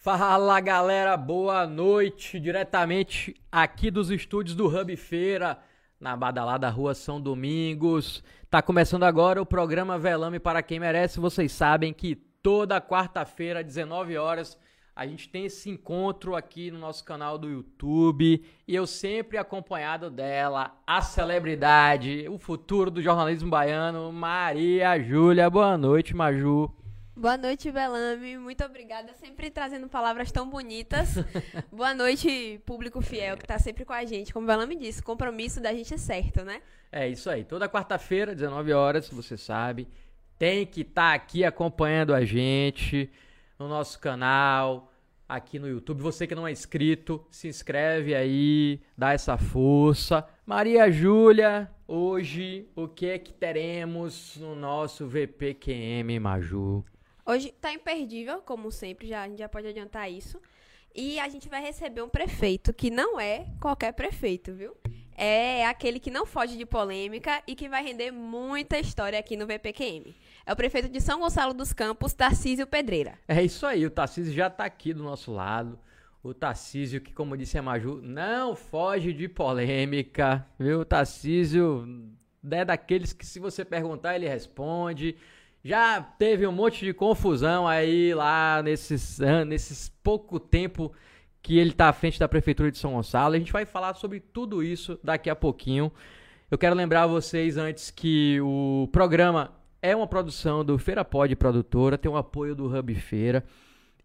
Fala galera, boa noite, diretamente aqui dos estúdios do Hub Feira, na badalada Rua São Domingos. Tá começando agora o programa Velame para quem merece. Vocês sabem que toda quarta-feira, 19 horas, a gente tem esse encontro aqui no nosso canal do YouTube e eu sempre acompanhado dela, a celebridade, o futuro do jornalismo baiano, Maria Júlia. Boa noite, Maju. Boa noite, Belame. Muito obrigada, sempre trazendo palavras tão bonitas. Boa noite, público fiel que está sempre com a gente. Como o Belame disse, compromisso da gente é certo, né? É isso aí. Toda quarta-feira, 19 horas, você sabe, tem que estar tá aqui acompanhando a gente no nosso canal, aqui no YouTube. Você que não é inscrito, se inscreve aí, dá essa força. Maria Júlia, hoje o que é que teremos no nosso VPQM Maju? Hoje tá imperdível, como sempre, já, a gente já pode adiantar isso. E a gente vai receber um prefeito que não é qualquer prefeito, viu? É aquele que não foge de polêmica e que vai render muita história aqui no VPQM. É o prefeito de São Gonçalo dos Campos, Tarcísio Pedreira. É isso aí, o Tarcísio já está aqui do nosso lado. O Tarcísio, que como disse a Maju, não foge de polêmica, viu? O Tarcísio é daqueles que se você perguntar ele responde. Já teve um monte de confusão aí lá nesses, nesses pouco tempo que ele está à frente da Prefeitura de São Gonçalo. A gente vai falar sobre tudo isso daqui a pouquinho. Eu quero lembrar vocês antes que o programa é uma produção do Feira Pod Produtora, tem o um apoio do Hub Feira.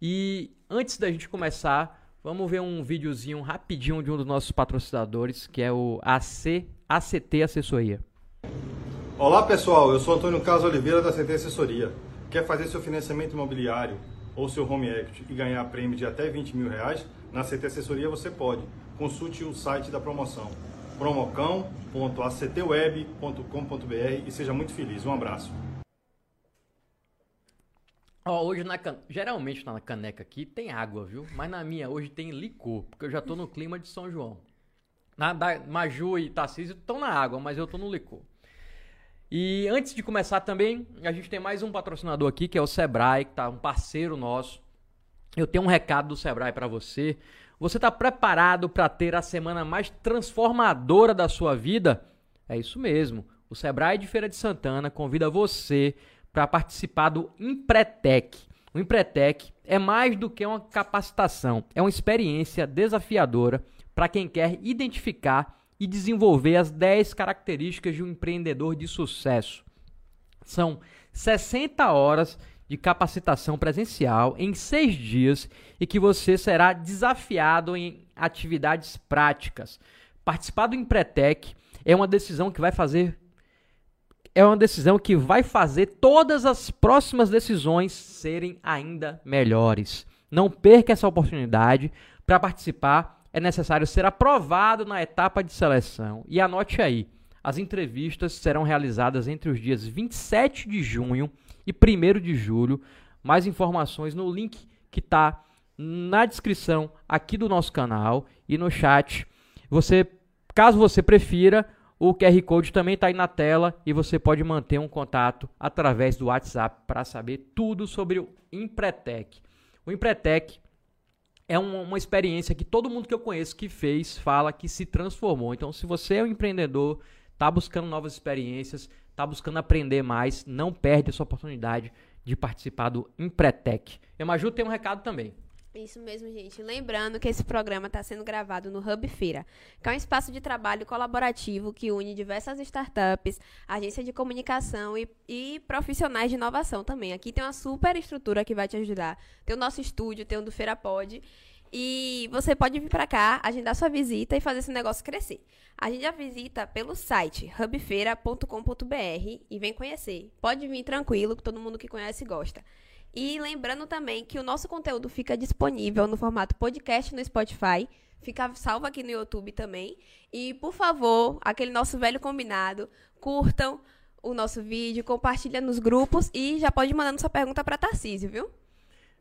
E antes da gente começar, vamos ver um videozinho rapidinho de um dos nossos patrocinadores, que é o AC, ACT Assessoria. Olá pessoal, eu sou Antônio Carlos Oliveira da CT Assessoria. Quer fazer seu financiamento imobiliário ou seu home equity e ganhar prêmio de até 20 mil reais? Na CT Assessoria você pode. Consulte o site da promoção promocão.actweb.com.br e seja muito feliz. Um abraço. Ó, hoje na can... geralmente na caneca aqui tem água, viu? Mas na minha hoje tem licor, porque eu já tô no clima de São João. Na da Maju e Tarcísio estão na água, mas eu tô no licor. E antes de começar também, a gente tem mais um patrocinador aqui, que é o Sebrae, que tá um parceiro nosso. Eu tenho um recado do Sebrae para você. Você está preparado para ter a semana mais transformadora da sua vida? É isso mesmo. O Sebrae de Feira de Santana convida você para participar do Empretec. O Empretec é mais do que uma capacitação, é uma experiência desafiadora para quem quer identificar e desenvolver as 10 características de um empreendedor de sucesso. São 60 horas de capacitação presencial em seis dias e que você será desafiado em atividades práticas. Participar do Empretec é uma decisão que vai fazer é uma decisão que vai fazer todas as próximas decisões serem ainda melhores. Não perca essa oportunidade para participar é necessário ser aprovado na etapa de seleção. E anote aí, as entrevistas serão realizadas entre os dias 27 de junho e 1 de julho. Mais informações no link que está na descrição aqui do nosso canal e no chat. Você, caso você prefira, o QR Code também está aí na tela e você pode manter um contato através do WhatsApp para saber tudo sobre o Empretec. O Empretec é uma, experiência que todo mundo que eu conheço que fez fala que se transformou. Então, se você é um empreendedor, está buscando novas experiências, está buscando aprender mais, não perde essa oportunidade de participar do Empretec. Emaju tem um recado também. Isso mesmo, gente. Lembrando que esse programa está sendo gravado no Hub Feira, que é um espaço de trabalho colaborativo que une diversas startups, agências de comunicação e, e, profissionais de inovação também. Aqui tem uma super estrutura que vai te ajudar. Tem o nosso estúdio, tem o do Feira Pod. E você pode vir para cá, agendar sua visita e fazer esse negócio crescer. A gente já visita pelo site hubfeira.com.br e vem conhecer. Pode vir tranquilo, que todo mundo que conhece gosta. E lembrando também que o nosso conteúdo fica disponível no formato podcast no Spotify, fica salvo aqui no YouTube também. E, por favor, aquele nosso velho combinado, curtam o nosso vídeo, compartilha nos grupos e já pode mandando sua pergunta para Tarcísio, viu?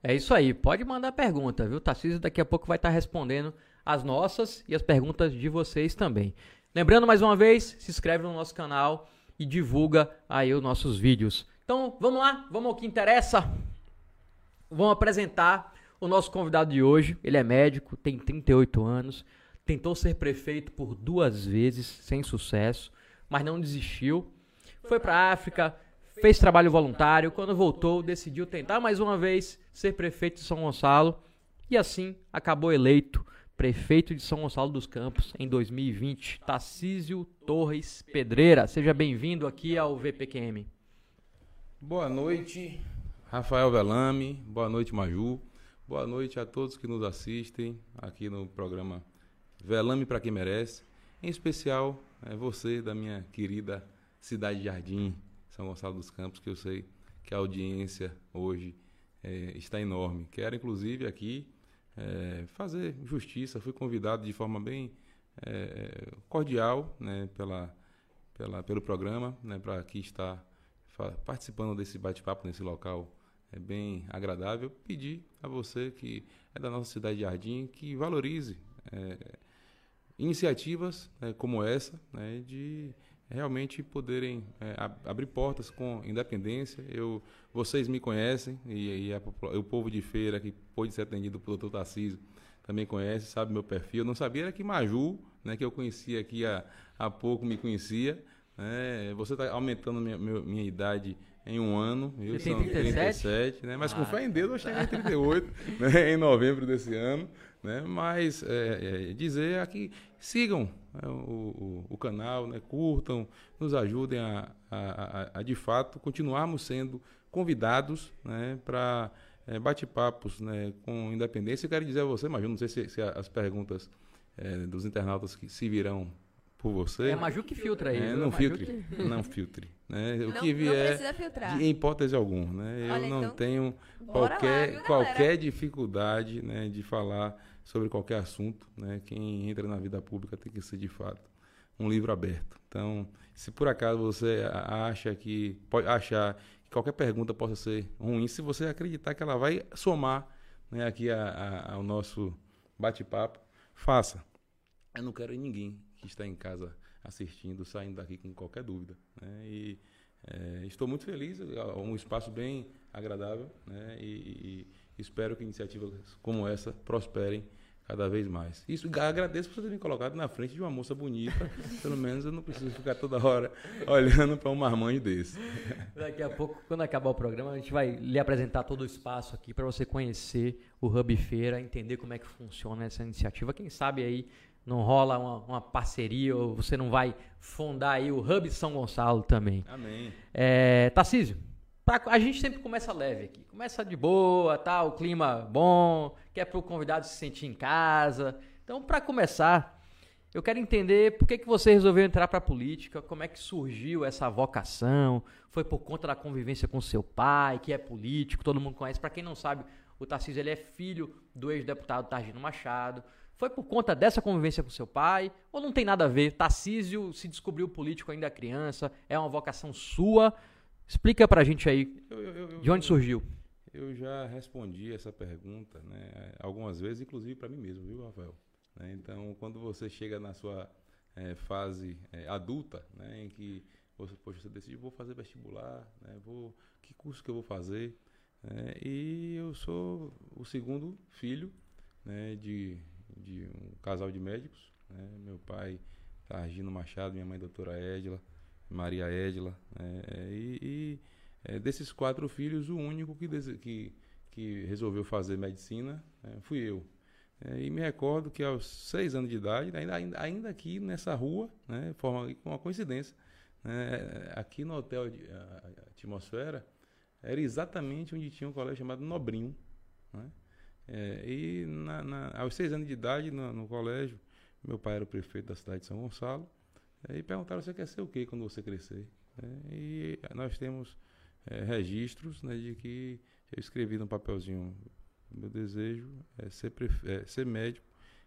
É isso aí, pode mandar pergunta, viu? Tarcísio daqui a pouco vai estar respondendo as nossas e as perguntas de vocês também. Lembrando mais uma vez, se inscreve no nosso canal e divulga aí os nossos vídeos. Então, vamos lá, vamos ao que interessa vão apresentar O nosso convidado de hoje, ele é médico, tem 38 anos, tentou ser prefeito por duas vezes, sem sucesso, mas não desistiu. Foi para a África, fez trabalho voluntário, quando voltou, decidiu tentar mais uma vez ser prefeito de São Gonçalo e assim acabou eleito prefeito de São Gonçalo dos Campos em 2020, Tarcísio Torres Pedreira. Seja bem-vindo aqui ao VPQM. Boa noite, Rafael Velame. Boa noite, Maju. Boa noite a todos que nos assistem aqui no programa Velame para quem merece. Em especial, é você da minha querida cidade de Jardim, São Gonçalo dos Campos, que eu sei que a audiência hoje é, está enorme. Quero, inclusive, aqui é, fazer justiça. Fui convidado de forma bem é, cordial né, pela, pela, pelo programa né, para aqui estar participando desse bate-papo nesse local é bem agradável. Pedir a você que é da nossa cidade de Jardim que valorize é, iniciativas é, como essa, né, de realmente poderem é, abrir portas com independência. Eu, vocês me conhecem e, e a, o povo de feira que pôde ser atendido pelo doutor Tarcísio também conhece, sabe meu perfil. Eu não sabia era que Maju, né, que eu conhecia aqui há, há pouco, me conhecia. Né, você está aumentando minha, minha idade em um ano. Eu Você tem 37? 37, né? Mas ah. com fé em Deus eu cheguei em 38, né? em novembro desse ano. Né? Mas é, é, dizer aqui, sigam né? o, o, o, canal, né? curtam, nos ajudem a, a, a, a, de fato continuarmos sendo convidados né? para é, bate-papos né? com independência. Eu quero dizer a você, mas eu não sei se, se as perguntas é, dos internautas que se virão por você. É a Maju que filtra aí. É, não filtre, que... não filtre. Né? O não, que vier, de, em hipótese alguma. Né? Eu Olha, não então, tenho qualquer, lá, qualquer dificuldade né, de falar sobre qualquer assunto. Né? Quem entra na vida pública tem que ser, de fato, um livro aberto. Então, se por acaso você acha que pode achar que qualquer pergunta possa ser ruim, se você acreditar que ela vai somar né, aqui a, a, ao nosso bate-papo, faça. Eu não quero ninguém que está em casa assistindo, saindo daqui com qualquer dúvida. Né? E é, estou muito feliz, é um espaço bem agradável né? e, e espero que iniciativas como essa prosperem cada vez mais. Isso agradeço por você ter me colocado na frente de uma moça bonita. Pelo menos eu não preciso ficar toda hora olhando para um marmanjo desse. Daqui a pouco, quando acabar o programa, a gente vai lhe apresentar todo o espaço aqui para você conhecer o Hub Feira, entender como é que funciona essa iniciativa. Quem sabe aí não rola uma, uma, parceria ou você não vai fundar aí o Hub São Gonçalo também. Amém. É, Tarcísio, pra, a gente sempre começa leve aqui. Começa de boa, tá, o clima bom, quer para o convidado se sentir em casa. Então, para começar, eu quero entender por que, que você resolveu entrar para a política, como é que surgiu essa vocação, foi por conta da convivência com seu pai, que é político, todo mundo conhece. Para quem não sabe, o Tarcísio ele é filho do ex-deputado Targino Machado. Foi por conta dessa convivência com seu pai? Ou não tem nada a ver? Tarcísio se descobriu político ainda criança? É uma vocação sua? Explica pra gente aí eu, eu, eu, de onde surgiu. Eu já respondi essa pergunta né, algumas vezes, inclusive para mim mesmo, viu, Rafael? Né, então, quando você chega na sua é, fase é, adulta, né, em que você, poxa, você decide, vou fazer vestibular, né, vou, que curso que eu vou fazer? É, e eu sou o segundo filho né, de de um casal de médicos. Né? Meu pai, Targino Machado, minha mãe, doutora Edila, Maria Edila. Né? E, e é, desses quatro filhos, o único que, que, que resolveu fazer medicina né? fui eu. É, e me recordo que aos seis anos de idade, ainda, ainda, ainda aqui nessa rua, né, forma uma coincidência, né, aqui no hotel de, a, a Atmosfera, era exatamente onde tinha um colégio chamado Nobrinho. Né? É, e na, na, aos seis anos de idade, no, no, colégio, meu pai era o prefeito da cidade de São Gonçalo, é, e perguntaram: você quer ser o quê quando você crescer? É, e nós temos é, registros né, de que eu escrevi no papelzinho: meu desejo é ser, é ser médico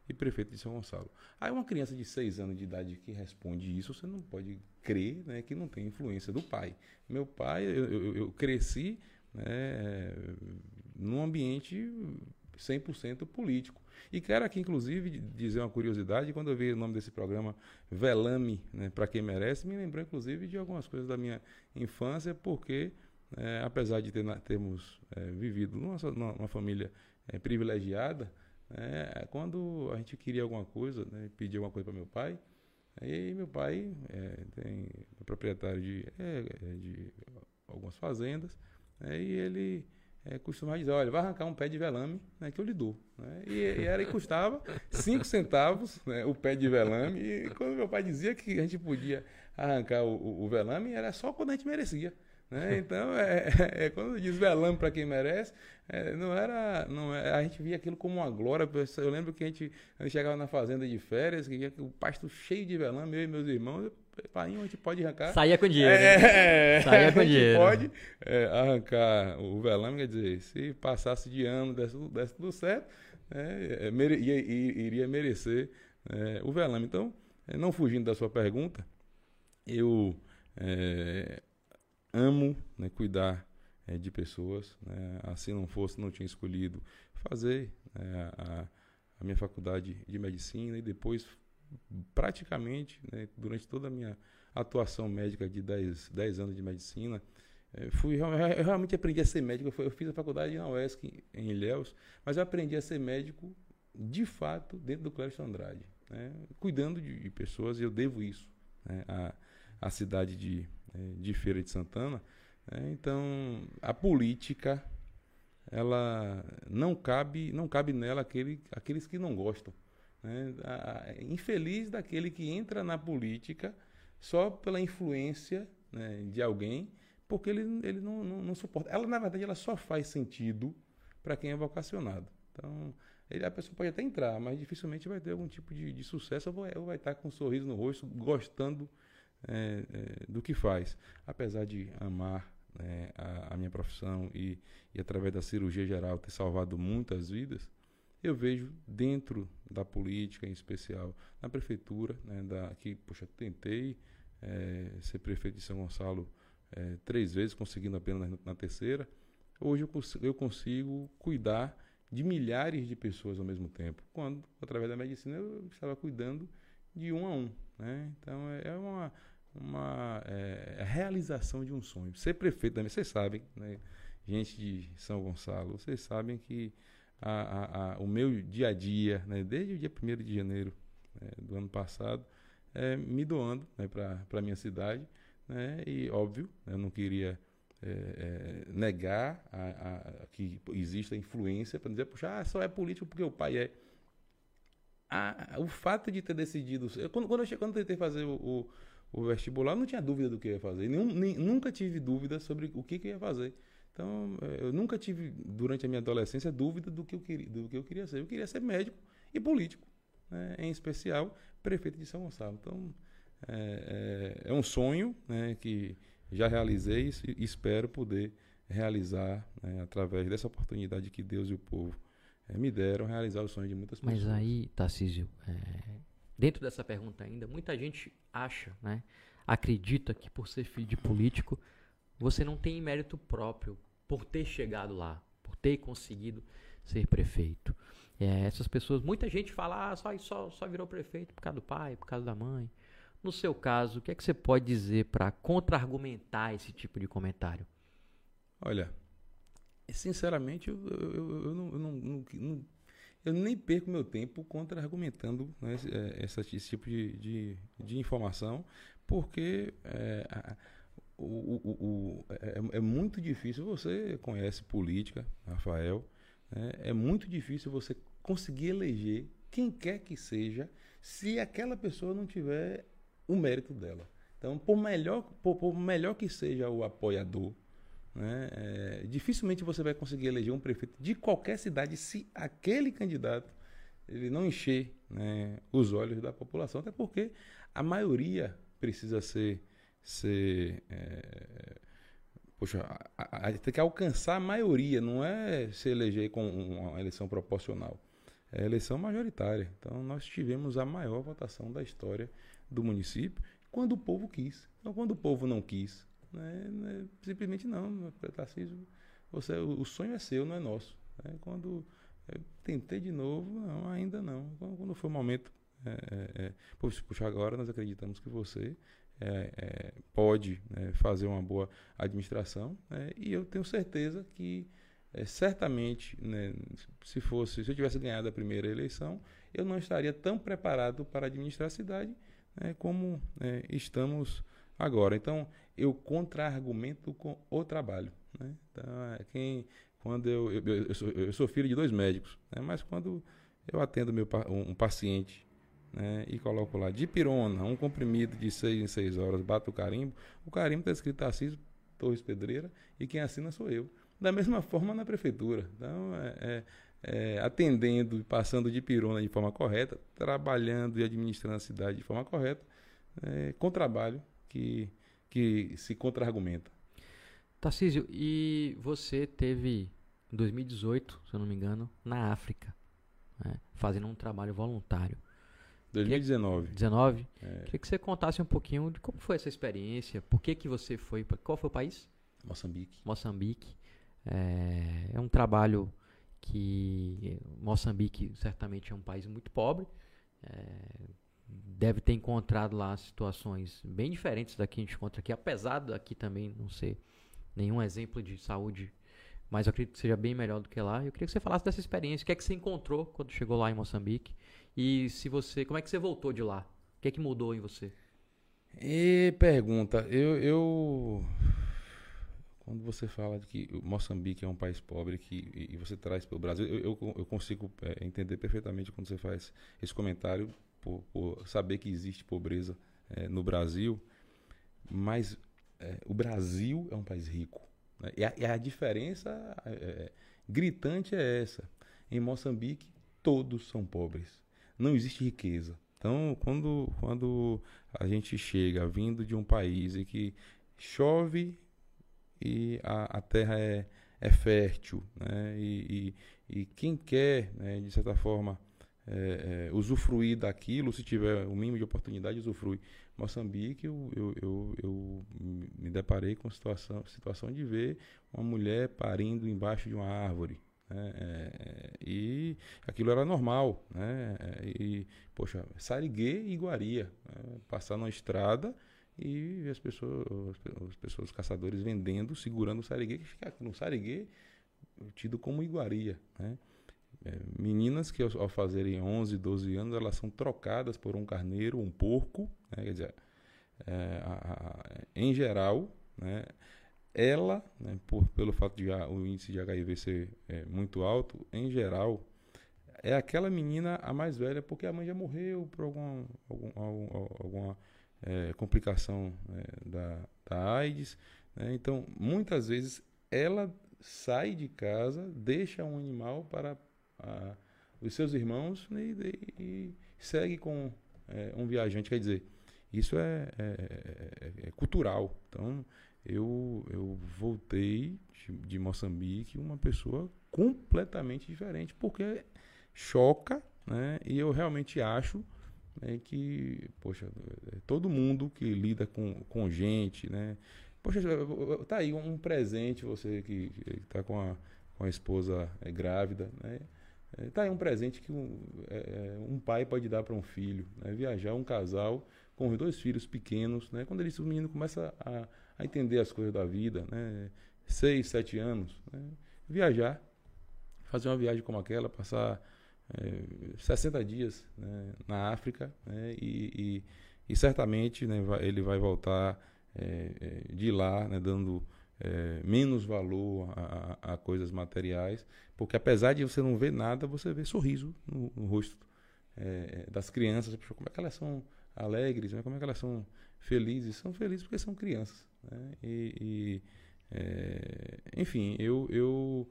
e prefeito de São Gonçalo. Aí uma criança de seis anos de idade que responde isso, você não pode crer né, que não tem influência do pai. Meu pai, eu, eu, eu cresci né, num ambiente 100% político. E quero aqui, inclusive, dizer uma curiosidade: quando eu vi o nome desse programa, Velame, né, para quem merece, me lembrou, inclusive, de algumas coisas da minha infância, porque, é, apesar de ter, termos é, vivido numa, numa, família é, privilegiada, né, quando a gente queria alguma coisa, né, pedia alguma coisa para meu pai, aí meu pai é, tem, é proprietário de, é, é, de algumas fazendas, né, e ele é, costumava dizer, olha, vai arrancar um pé de velame né, que eu lhe dou. Né? E, e, era, e custava 5 centavos né, o pé de velame. E quando meu pai dizia que a gente podia arrancar o, o, velame, era só quando a gente merecia. Né? Então, é, é, é, quando diz velame para quem merece, é, não era. Não, é, a gente via aquilo como uma glória. Eu lembro que a gente, a gente chegava na fazenda de férias, que o pasto cheio de velame, eu e meus irmãos, pai, a gente pode arrancar. Saía com dinheiro. É, Saía com dinheiro. pode é, arrancar o velame, quer dizer, se passasse de ano, desse, desse tudo certo, é, mere, ia, iria merecer é, o velame. Então, é, não fugindo da sua pergunta, eu é, amo né, cuidar é, de pessoas. Né? Assim não fosse, não tinha escolhido fazer né, a, a minha faculdade de medicina e depois praticamente, né, durante toda a minha atuação médica de 10, 10 anos de medicina, é, fui, eu realmente aprendi a ser médico. Eu, fiz a faculdade na UESC, em Ilhéus, mas eu aprendi a ser médico, de fato, dentro do Clécio Andrade, né, cuidando de, de, pessoas, e eu devo isso né, à, à cidade de, é, de Feira de Santana. Né, então, a política, ela não cabe, não cabe nela aquele, aqueles que não gostam. Né? infeliz daquele que entra na política só pela influência né, de alguém, porque ele, ele não, não, não, suporta. Ela, na verdade, ela só faz sentido para quem é vocacionado. Então, ele, a pessoa pode até entrar, mas dificilmente vai ter algum tipo de, de sucesso ou vai, ou vai, estar com um sorriso no rosto, gostando é, é, do que faz. Apesar de amar né, a, a, minha profissão e, e, através da cirurgia geral, ter salvado muitas vidas, eu vejo dentro da política, em especial na prefeitura, né, da, que, poxa, tentei é, ser prefeito de São Gonçalo é, três vezes, conseguindo apenas na, na terceira. Hoje eu, cons eu consigo cuidar de milhares de pessoas ao mesmo tempo, quando, através da medicina, eu estava cuidando de um a um. Né? Então, é, é uma, uma é, realização de um sonho. Ser prefeito também, vocês sabem, né? gente de São Gonçalo, vocês sabem que a, a, a, o meu dia a dia, né, desde o dia 1 de janeiro né, do ano passado, é, me doando né, para a minha cidade. Né, e, óbvio, eu não queria é, é, negar a, a, que existe a influência para dizer, puxa, ah, só é político porque o pai é. O fato de ter decidido. Eu, quando, quando, eu, quando eu tentei fazer o, o, o, vestibular, não tinha dúvida do que eu ia fazer. Nenhum, nem, nunca tive dúvida sobre o que, que eu ia fazer. Então, é, eu nunca tive, durante a minha adolescência, dúvida do que eu queria, do que eu queria ser. Eu queria ser médico e político, né? em especial prefeito de São Gonçalo. Então, é, é, é um sonho né, que já realizei e espero poder realizar né, através dessa oportunidade que Deus e o povo é, me deram, realizar o sonho de muitas pessoas. Mas aí, Tarcísio, dentro dessa pergunta ainda, muita gente acha, né, acredita que por ser filho de político, você não tem mérito próprio por ter chegado lá, por ter conseguido ser prefeito. É, essas pessoas, muita gente fala, ah, só, só, só virou prefeito por causa do pai, por causa da mãe. No seu caso, o que é que você pode dizer para contra-argumentar esse tipo de comentário? Olha, sinceramente, eu, eu, eu, eu não, não, não, eu nem perco meu tempo contra-argumentando né, esse, é, esse, tipo de, de, de informação, porque é, o, o, o é, é, muito difícil. Você conhece política, Rafael. Né? É muito difícil você conseguir eleger quem quer que seja se aquela pessoa não tiver o mérito dela. Então, por melhor, por, por melhor que seja o apoiador, né, é, dificilmente você vai conseguir eleger um prefeito de qualquer cidade se aquele candidato ele não encher né, os olhos da população, até porque a maioria precisa ser ser. É, poxa, a, a, tem que alcançar a maioria, não é se eleger com uma eleição proporcional. É eleição majoritária. Então, nós tivemos a maior votação da história do município quando o povo quis. Então, quando o povo não quis, né, né, simplesmente não. Tarcísio, você, o, o sonho é seu, não é nosso. Né? Quando eu tentei de novo, não, ainda não. Quando, quando foi o momento, é, é, é, puxa, agora nós acreditamos que você é, é, pode né, fazer uma boa administração né, e eu tenho certeza que é, certamente, né, se fosse, se eu tivesse ganhado a primeira eleição, eu não estaria tão preparado para administrar a cidade né, como né, estamos agora. Então, eu contra-argumento com o trabalho. Né? Então, é, quem, quando eu, eu, eu, sou, eu sou filho de dois médicos, mas quando eu atendo meu, um paciente né, e coloco lá de pirona, um comprimido de seis em seis horas, bato o carimbo, o carimbo está escrito Assis Torres Pedreira e quem assina sou eu. Da mesma forma na prefeitura. Então, é, é, é, atendendo e passando de pirona de forma correta, trabalhando e administrando a cidade de forma correta, é, com trabalho que, que se contra-argumenta. Tarcísio, e você teve, em 2018, se eu não me engano, na África, né, fazendo um trabalho voluntário. 2019. 19? É. Queria que você contasse um pouquinho de como foi essa experiência, por que, que você foi, qual foi o país? Moçambique. Moçambique. É, é um trabalho que Moçambique certamente é um país muito pobre, é, deve ter encontrado lá situações bem diferentes da que a gente encontra aqui, apesar daqui também não ser nenhum exemplo de saúde, mas eu acredito que seja bem melhor do que lá. Eu queria que você falasse dessa experiência, o que é que você encontrou quando chegou lá em Moçambique e se você, como é que você voltou de lá? O que é que mudou em você? E pergunta, eu, eu quando você fala de que Moçambique é um país pobre que, e você traz para o Brasil, eu, eu, eu consigo é, entender perfeitamente quando você faz esse comentário, por, por saber que existe pobreza é, no Brasil, mas é, o Brasil é um país rico. Né? E, a, e, a, diferença é, é, gritante é essa. Em Moçambique, todos são pobres. Não existe riqueza. Então, quando, quando a gente chega vindo de um país em que chove e a, a terra é, é fértil, né? E, e, e quem quer, né, de certa forma, é, é, usufruir daquilo, se tiver o mínimo de oportunidade, usufrui. Moçambique, eu, eu, eu, eu me deparei com a situação, situação de ver uma mulher parindo embaixo de uma árvore. Né? É, e aquilo era normal. Né? É, e, poxa, Sariguê e Iguaria. Né? Passar na estrada e as pessoas, as pessoas, os caçadores vendendo, segurando o sariguê, que fica no sariguê tido como iguaria. Né? É, meninas que ao, ao, fazerem 11, 12 anos, elas são trocadas por um carneiro, um porco, né? quer dizer, é, a, a, em geral, né? Ela, né, por, pelo fato de a, o índice de HIV ser é, muito alto, em geral, é aquela menina a mais velha, porque a mãe já morreu por alguma, algum, alguma é, complicação é, da, da AIDS. Né? Então, muitas vezes, ela sai de casa, deixa um animal para a, os seus irmãos né? e, e, segue com é, um viajante. Quer dizer, isso é, é, é, é cultural. Então, eu, eu voltei de, de Moçambique uma pessoa completamente diferente, porque choca, né? E eu realmente acho né, que, poxa, todo mundo que lida com, com gente, né? Poxa, tá aí um presente, você que está com a, com a esposa é, grávida, né? É, tá aí um presente que um, é, é um pai pode dar para um filho, né? Viajar um casal com os dois filhos pequenos, né? Quando eles, o menino começa a, a entender as coisas da vida, né? Seis, sete anos, né? Viajar, fazer uma viagem como aquela, passar é, 60 dias né, na África né, e, e, e, certamente né, ele vai voltar é, de lá né, dando é, menos valor a, a, a, coisas materiais, porque apesar de você não ver nada, você vê sorriso no, no rosto é, das crianças. Como é que elas são alegres, né, como é que elas são felizes? São felizes porque são crianças. Né, e, e é, enfim, eu, eu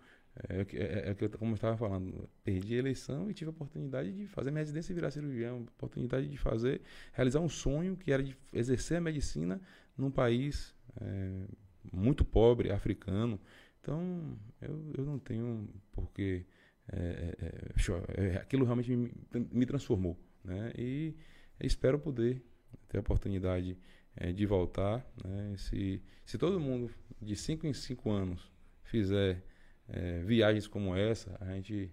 é, é, é, é, como eu estava falando, perdi a eleição e tive a oportunidade de fazer minha residência e virar cirurgião, oportunidade de fazer, realizar um sonho que era de exercer a medicina num país é, muito pobre, africano. Então, eu, eu não tenho porque é, é, aquilo realmente me, me transformou, né? E espero poder ter a oportunidade de voltar, né? Se, se todo mundo de 5 em 5 anos fizer é, viagens como essa, a gente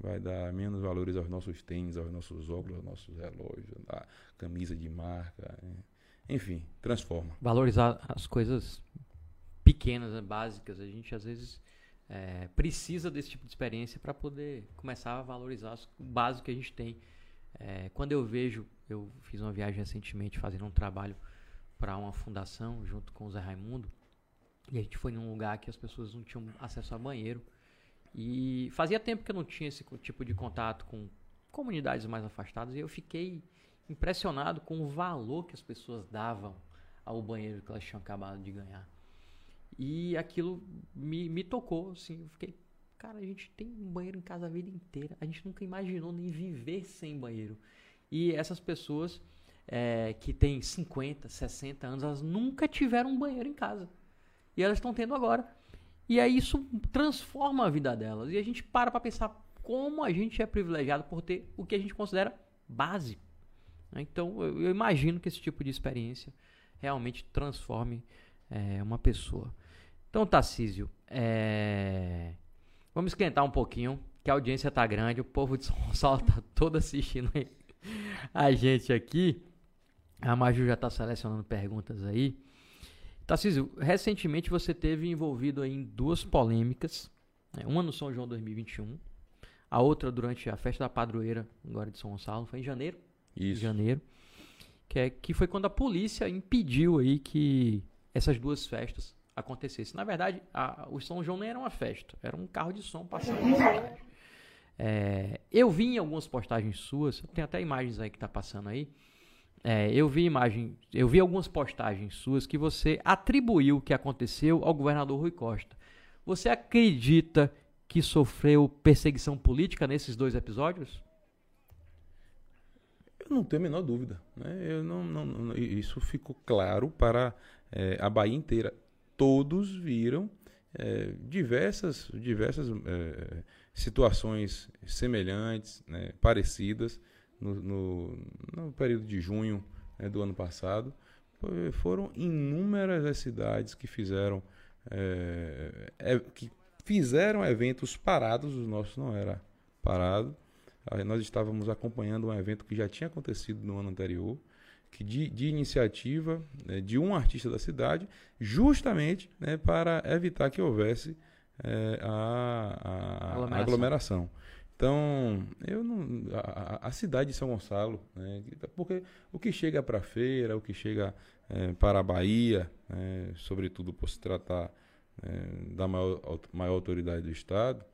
vai dar menos valores aos nossos tênis, aos nossos óculos, aos nossos relógios, a camisa de marca, é, enfim, transforma. Valorizar as coisas pequenas, né, básicas. A gente às vezes é, precisa desse tipo de experiência para poder começar a valorizar o básico que a gente tem. É, quando eu vejo, eu fiz uma viagem recentemente fazendo um trabalho para uma fundação junto com o Zé Raimundo. E a gente foi num lugar que as pessoas não tinham acesso a banheiro. E fazia tempo que eu não tinha esse tipo de contato com comunidades mais afastadas. E eu fiquei impressionado com o valor que as pessoas davam ao banheiro que elas tinham acabado de ganhar. E aquilo me, me tocou, assim, eu fiquei, cara, a gente tem um banheiro em casa a vida inteira, a gente nunca imaginou nem viver sem banheiro. E essas pessoas é, que têm 50, 60 anos, elas nunca tiveram um banheiro em casa. E elas estão tendo agora. E aí isso transforma a vida delas. E a gente para para pensar como a gente é privilegiado por ter o que a gente considera básico. Né? Então eu, imagino que esse tipo de experiência realmente transforme é, uma pessoa. Então, Tarcísio, é... vamos esquentar um pouquinho, que a audiência tá grande, o povo de São Gonçalo tá todo assistindo a gente aqui. A Maju já está selecionando perguntas aí. Tarcísio, recentemente você teve envolvido em duas polêmicas, né? uma no São João 2021, a outra durante a festa da padroeira, agora de São Gonçalo, foi em janeiro. Isso. Em janeiro. Que, é, que foi quando a polícia impediu aí que essas duas festas acontecesse. Na verdade, a, o São João nem era uma festa, era um carro de som passando. É, eu vi em algumas postagens suas, tem até imagens aí que tá passando aí. É, eu vi imagem, eu vi algumas postagens suas que você atribuiu o que aconteceu ao governador Rui Costa. Você acredita que sofreu perseguição política nesses dois episódios? Eu não tenho a menor dúvida. Né? Eu não, não, não isso ficou claro para é, a Bahia inteira todos viram é, diversas, diversas é, situações semelhantes, né, parecidas, no, no, no, período de junho né, do ano passado. Foram inúmeras as cidades que fizeram, é, é, que fizeram eventos parados, os nossos não era parado. Nós estávamos acompanhando um evento que já tinha acontecido no ano anterior, que de, de iniciativa né, de um artista da cidade, justamente né, para evitar que houvesse é, a, a, aglomeração. aglomeração. Então, eu não, a, a, cidade de São Gonçalo, né, porque o que chega para a feira, o que chega é, para a Bahia, né, sobretudo por se tratar é, da maior, maior autoridade do Estado,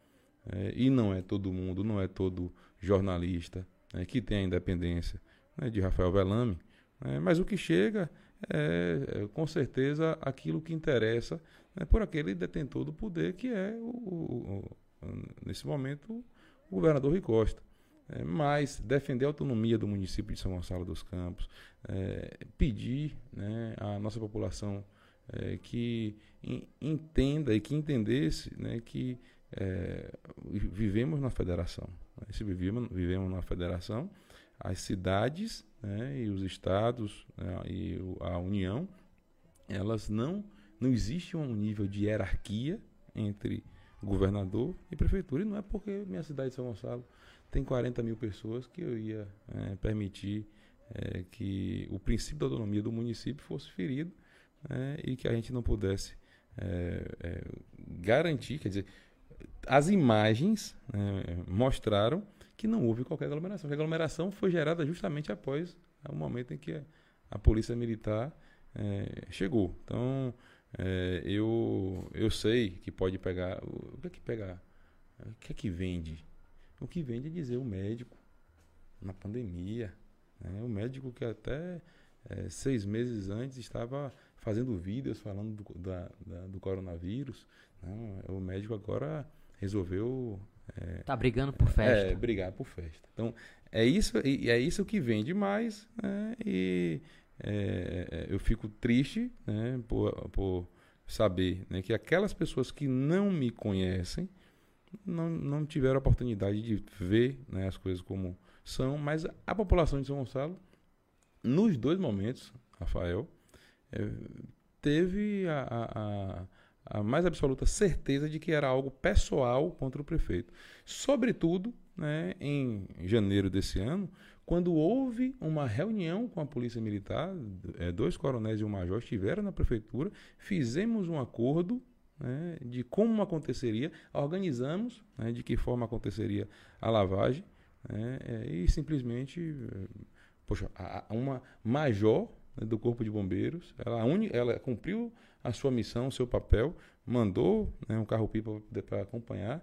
é, e não é todo mundo, não é todo jornalista né, que tem a independência né, de Rafael Velame, né? Mas o que chega é, é, com certeza, aquilo que interessa né, por aquele detentor do poder, que é, o, o, o nesse momento, o governador Rui Costa. É, mas defender a autonomia do município de São Gonçalo dos Campos, é, pedir né, à nossa população é, que entenda e que entendesse né, que é, vivemos na federação. Né, se vivemos, vivemos na federação, as cidades né, e os estados né, e a União, elas não não existe um nível de hierarquia entre governador e prefeitura. E não é porque minha cidade de São Gonçalo tem 40 mil pessoas que eu ia é, permitir é, que o princípio da autonomia do município fosse ferido é, e que a gente não pudesse é, é, garantir, quer dizer, as imagens né, mostraram que não houve qualquer aglomeração. A aglomeração foi gerada justamente após o momento em que a polícia militar é, chegou. Então, é, eu, eu sei que pode pegar. O que é que pegar? O que é que vende? O que vende é dizer o médico na pandemia. Né? O médico que até é, seis meses antes estava fazendo vídeos falando do, da, da, do coronavírus. Não, o médico agora resolveu é, tá brigando por festa. É, brigar por festa. Então, é isso, é isso que vende mais, né? E é, é, eu fico triste né, por, por saber né, que aquelas pessoas que não me conhecem não, não tiveram a oportunidade de ver né, as coisas como são, mas a população de São Gonçalo, nos dois momentos, Rafael, é, teve a, a a mais absoluta certeza de que era algo pessoal contra o prefeito. Sobretudo, né, em janeiro desse ano, quando houve uma reunião com a Polícia Militar, é, dois coronéis e um major estiveram na prefeitura, fizemos um acordo né, de como aconteceria, organizamos né, de que forma aconteceria a lavagem né, é, e simplesmente, é, poxa, uma major né, do Corpo de Bombeiros, ela, uni, ela cumpriu a sua missão, o seu papel, mandou né, um carro-pipa para acompanhar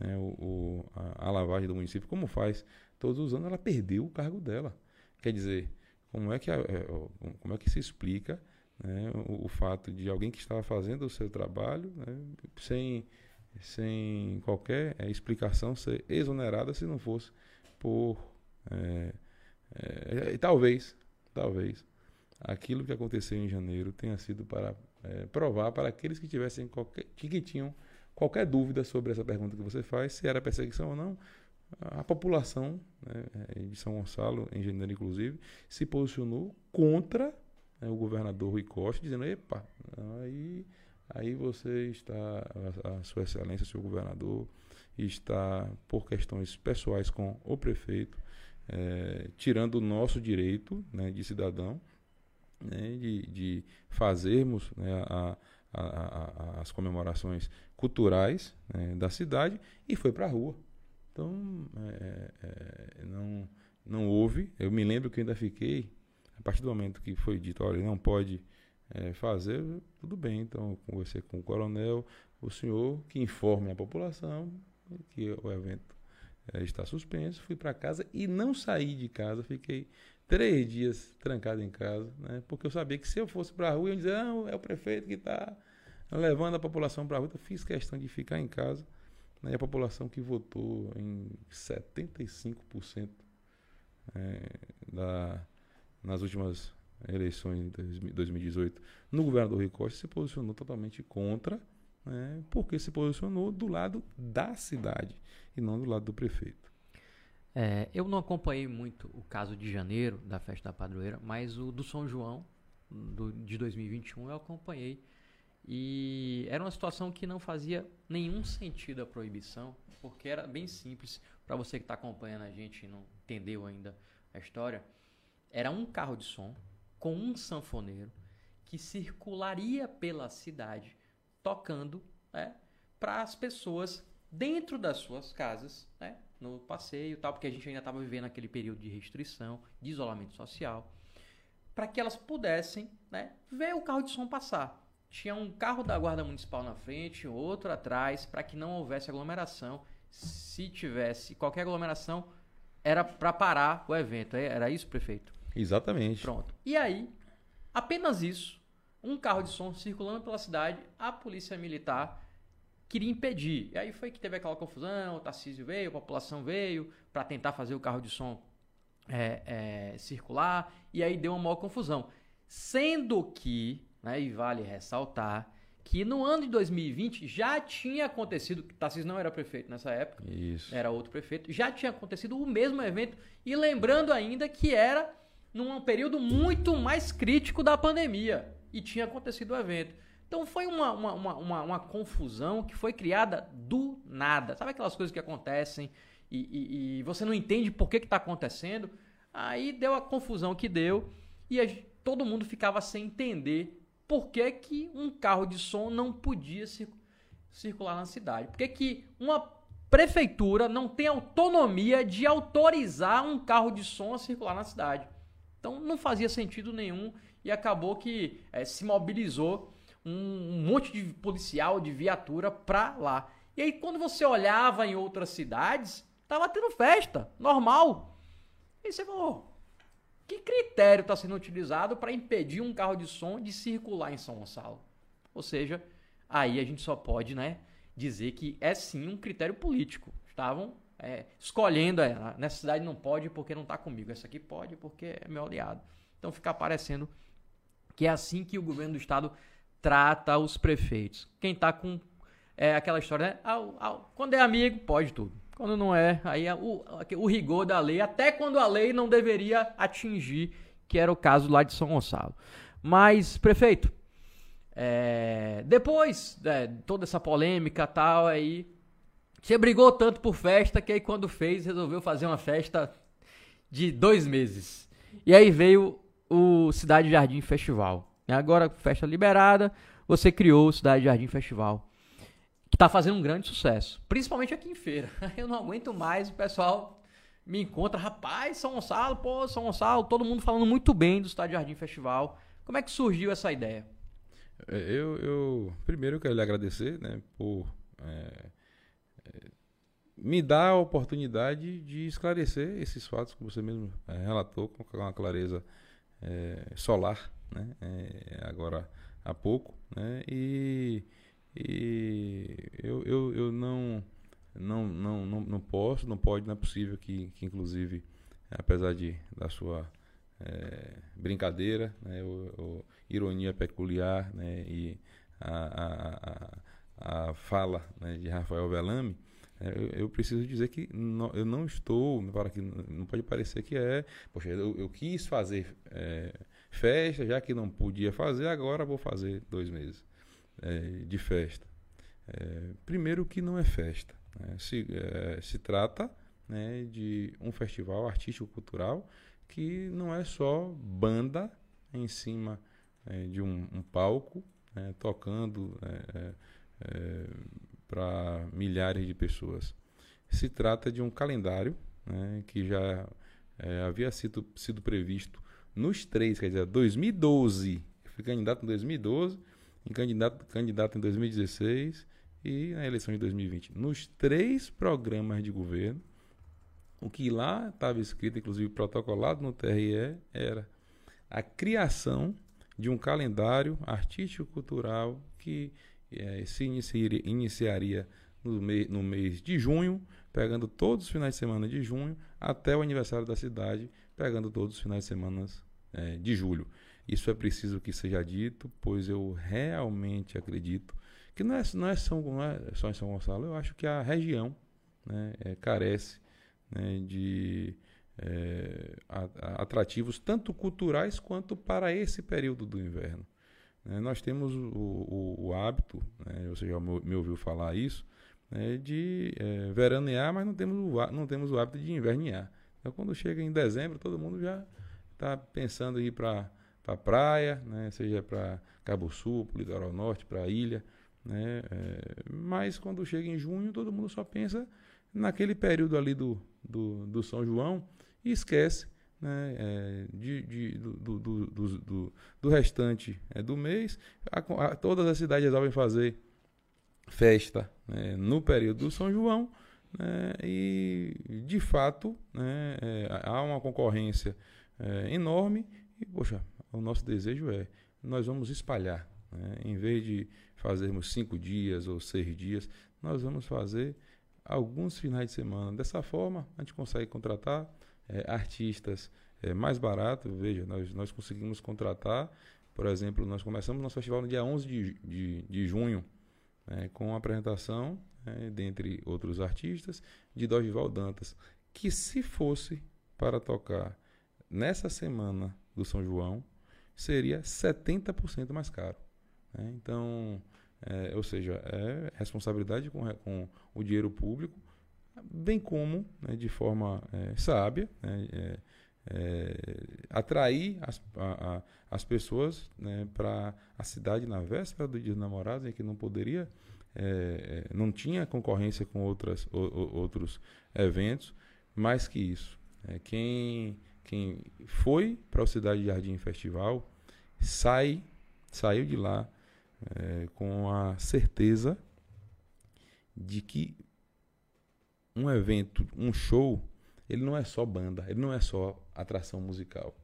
né, o, o a, a, lavagem do município, como faz todos os anos, ela perdeu o cargo dela. Quer dizer, como é que, a, é, como é que se explica né, o, o, fato de alguém que estava fazendo o seu trabalho né, sem, sem qualquer é, explicação ser exonerada se não fosse por. É, é, talvez, talvez, aquilo que aconteceu em janeiro tenha sido para é, provar para aqueles que tivessem qualquer, que tinham qualquer dúvida sobre essa pergunta que você faz, se era perseguição ou não, a população né, de São Gonçalo, em janeiro inclusive, se posicionou contra né, o governador Rui Costa, dizendo: epa, aí, aí você está, a, a Sua Excelência, seu governador, está por questões pessoais com o prefeito, é, tirando o nosso direito né, de cidadão, né, de, de fazermos né, a, a, a, as comemorações culturais né, da cidade e foi para a rua. Então, é, é, não, não houve. Eu me lembro que ainda fiquei a partir do momento que foi dito, olha, não pode é, fazer, tudo bem. Então, eu conversei com o coronel, o senhor que informe a população que o evento é, está suspenso. Fui para casa e não saí de casa. Fiquei três dias trancado em casa, né? porque eu sabia que se eu fosse para a rua, eu ia dizer, não, é o prefeito que está levando a população para a rua. Então, fiz questão de ficar em casa. Né? E a população que votou em 75% é, da nas últimas eleições de 2018 no governo do Rui Costa se posicionou totalmente contra, né, porque se posicionou do lado da cidade e não do lado do prefeito. É, eu não acompanhei muito o caso de janeiro da festa da padroeira, mas o do São João do, de 2021 eu acompanhei e era uma situação que não fazia nenhum sentido a proibição, porque era bem simples. Para você que está acompanhando a gente e não entendeu ainda a história, era um carro de som com um sanfoneiro que circularia pela cidade tocando né, para as pessoas dentro das suas casas, né, no passeio tal, porque a gente ainda estava vivendo aquele período de restrição, de isolamento social, para que elas pudessem né, ver o carro de som passar. Tinha um carro da guarda municipal na frente, outro atrás, para que não houvesse aglomeração. Se tivesse qualquer aglomeração, era para parar o evento. Era isso, prefeito? Exatamente. Pronto. E aí, apenas isso, um carro de som circulando pela cidade, a polícia militar queria impedir. E aí foi que teve aquela confusão, o Tarcísio veio, a população veio para tentar fazer o carro de som é, é, circular, e aí deu uma maior confusão. Sendo que, né, e vale ressaltar, que no ano de 2020 já tinha acontecido, Tarcísio não era prefeito nessa época, Isso. era outro prefeito, já tinha acontecido o mesmo evento, e lembrando ainda que era num período muito mais crítico da pandemia e tinha acontecido o evento. Então foi uma, uma, uma, uma, confusão que foi criada do nada. Sabe aquelas coisas que acontecem e, e, e você não entende por que está acontecendo? Aí deu a confusão que deu e a, todo mundo ficava sem entender por que, que um carro de som não podia circular na cidade. Por que, que uma prefeitura não tem autonomia de autorizar um carro de som a circular na cidade? Então não fazia sentido nenhum e acabou que é, se mobilizou um, monte de policial, de viatura pra lá. E aí quando você olhava em outras cidades, tava tendo festa, normal. E você falou, que critério está sendo utilizado para impedir um carro de som de circular em São Gonçalo? Ou seja, aí a gente só pode né, dizer que é sim um critério político. Estavam é, escolhendo, é, nessa cidade não pode porque não está comigo, essa aqui pode porque é meu aliado. Então fica parecendo que é assim que o governo do estado trata os prefeitos. Quem está com é, aquela história, né? Ao, ao, quando é amigo, pode tudo. Quando não é, aí é o, o rigor da lei, até quando a lei não deveria atingir, que era o caso lá de São Gonçalo. Mas, prefeito, é, depois é, toda essa polêmica tal aí, você brigou tanto por festa que aí quando fez, resolveu fazer uma festa de dois meses. E aí veio o Cidade Jardim Festival. Agora, festa liberada, você criou o Cidade Jardim Festival, que está fazendo um grande sucesso, principalmente aqui em feira. Eu não aguento mais, o pessoal me encontra, rapaz, São Gonçalo, pô, São Gonçalo, todo mundo falando muito bem do Cidade Jardim Festival. Como é que surgiu essa ideia? É, eu, eu primeiro eu quero lhe agradecer, né, por é, é, me dar a oportunidade de esclarecer esses fatos que você mesmo é, relatou com uma clareza é, solar, né, é, agora há pouco, né, e, e eu, eu, eu não, não, não, não, não posso, não pode, não é possível que, que inclusive, apesar de da sua é, brincadeira, né, ou, ou, ironia peculiar né, e a, a, a fala né, de Rafael Velame, é, eu, eu, preciso dizer que não, eu não estou, para que não pode parecer que é, poxa, eu, eu quis fazer é, festa, já que não podia fazer, agora vou fazer dois meses é, de festa. É, primeiro que não é festa, né, se, é, se trata né, de um festival artístico-cultural que não é só banda em cima é, de um, um palco, né, tocando é, é, para milhares de pessoas. Se trata de um calendário né, que já havia sido, sido previsto nos três, quer dizer, 2012, fui candidato em 2012, em candidato, candidato em 2016 e na eleição de 2020. Nos três programas de governo, o que lá estava escrito, inclusive protocolado no TRE, era a criação de um calendário artístico-cultural que é, se iniciaria, iniciaria no, no mês de junho, pegando todos os finais de semana de junho, até o aniversário da cidade, pegando todos os finais de semana é, de julho. Isso é preciso que seja dito, pois eu realmente acredito que não é, não é, São, não é só em São Gonçalo, eu acho que a região né, é, carece né, de é, atrativos tanto culturais quanto para esse período do inverno. Né, nós temos o, o, o hábito, né, você já me ouviu falar isso, né, de é, veranear, mas não temos, o, não temos o hábito de invernear. Então, quando chega em dezembro, todo mundo já está pensando em ir para a praia, né, seja para Cabo Sul, para o Litoral Norte, para a ilha. Né, é, mas quando chega em junho, todo mundo só pensa naquele período ali do, do, do São João e esquece né, é, de, de, do, do, do, do, restante é, do mês. A, a, todas as cidades resolvem fazer festa né, no período do São João né, e, de fato, né, é, há uma concorrência é, enorme e, poxa, o nosso desejo é nós vamos espalhar. Né, em vez de fazermos cinco dias ou seis dias, nós vamos fazer alguns finais de semana. Dessa forma, a gente consegue contratar é, artistas é, mais barato. Veja, nós, nós conseguimos contratar, por exemplo, nós começamos nosso festival no dia 11 de, de, de junho, né, com a apresentação, né, dentre outros artistas, de Dorival Dantas, que se fosse para tocar nessa semana do São João, seria 70% mais caro. Né? Então, é, ou seja, é responsabilidade com, com o dinheiro público, bem como, né, de forma é, sábia, né, é, é atrair as, a, a, as pessoas né, para a cidade na véspera do Dia dos Namorados, em que não poderia, é, é, não tinha concorrência com outras, o, o, outros eventos, mais que isso. quem, quem foi para o Cidade de Jardim Festival sai, saiu de lá é, com a certeza de que um evento, um show, ele não é só banda, ele não é só atração musical.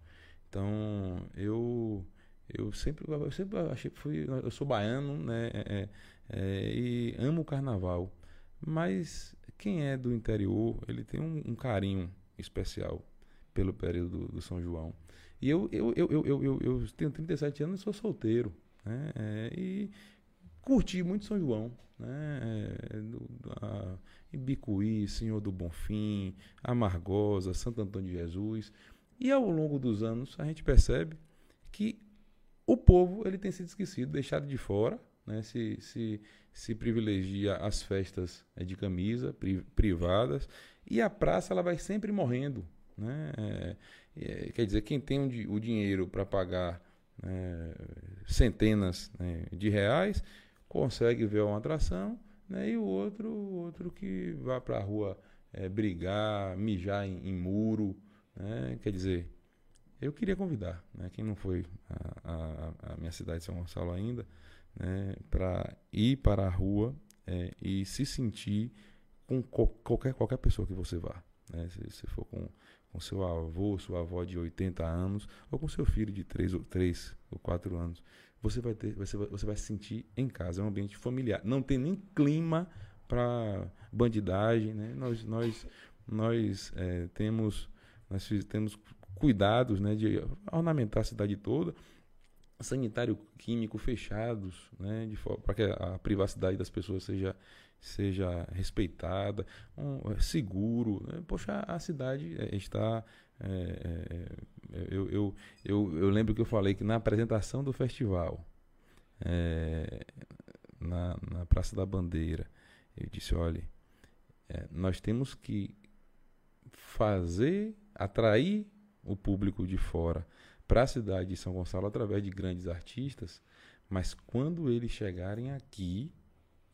Então, eu eu sempre eu sempre achei fui eu sou baiano, né, é, é, e amo o carnaval. Mas quem é do interior, ele tem um, um carinho especial pelo período do, do São João. E eu, eu, eu, eu, eu, eu, eu tenho 37 anos e sou solteiro. Né? É, e curti muito São João. Né? É, a, Ibicuí, Senhor do Bonfim, Amargosa, Santo Antônio de Jesus. E ao longo dos anos a gente percebe que o povo ele tem sido esquecido, deixado de fora, né? se, se, se privilegia as festas é, de camisa pri, privadas e a praça ela vai sempre morrendo. Né? É, é, quer dizer, quem tem o, o dinheiro para pagar né, centenas né, de reais, consegue ver uma atração, né, e o outro, outro que vai para a rua é, brigar, mijar em, em muro. Né, quer dizer, eu queria convidar né, quem não foi à minha cidade de São Gonçalo ainda, né, para ir para a rua é, e se sentir com co qualquer, qualquer pessoa que você vá. Né? Se você for com, com seu avô, sua avó de 80 anos, ou com seu filho de 3 ou, 3 ou 4 anos, você vai, ter, você, vai, você vai se sentir em casa, é um ambiente familiar. Não tem nem clima para bandidagem. Né? Nós, nós, nós é, temos, nós temos cuidados né, de ornamentar a cidade toda sanitário químico fechados, né, para que a privacidade das pessoas seja seja respeitada, um, é, seguro. Né? Poxa, a cidade é, está. É, é, eu, eu, eu, eu, lembro que eu falei que na apresentação do festival, é, na, na Praça da Bandeira, eu disse: olha, é, nós temos que fazer, atrair o público de fora para a cidade de São Gonçalo através de grandes artistas, mas quando eles chegarem aqui,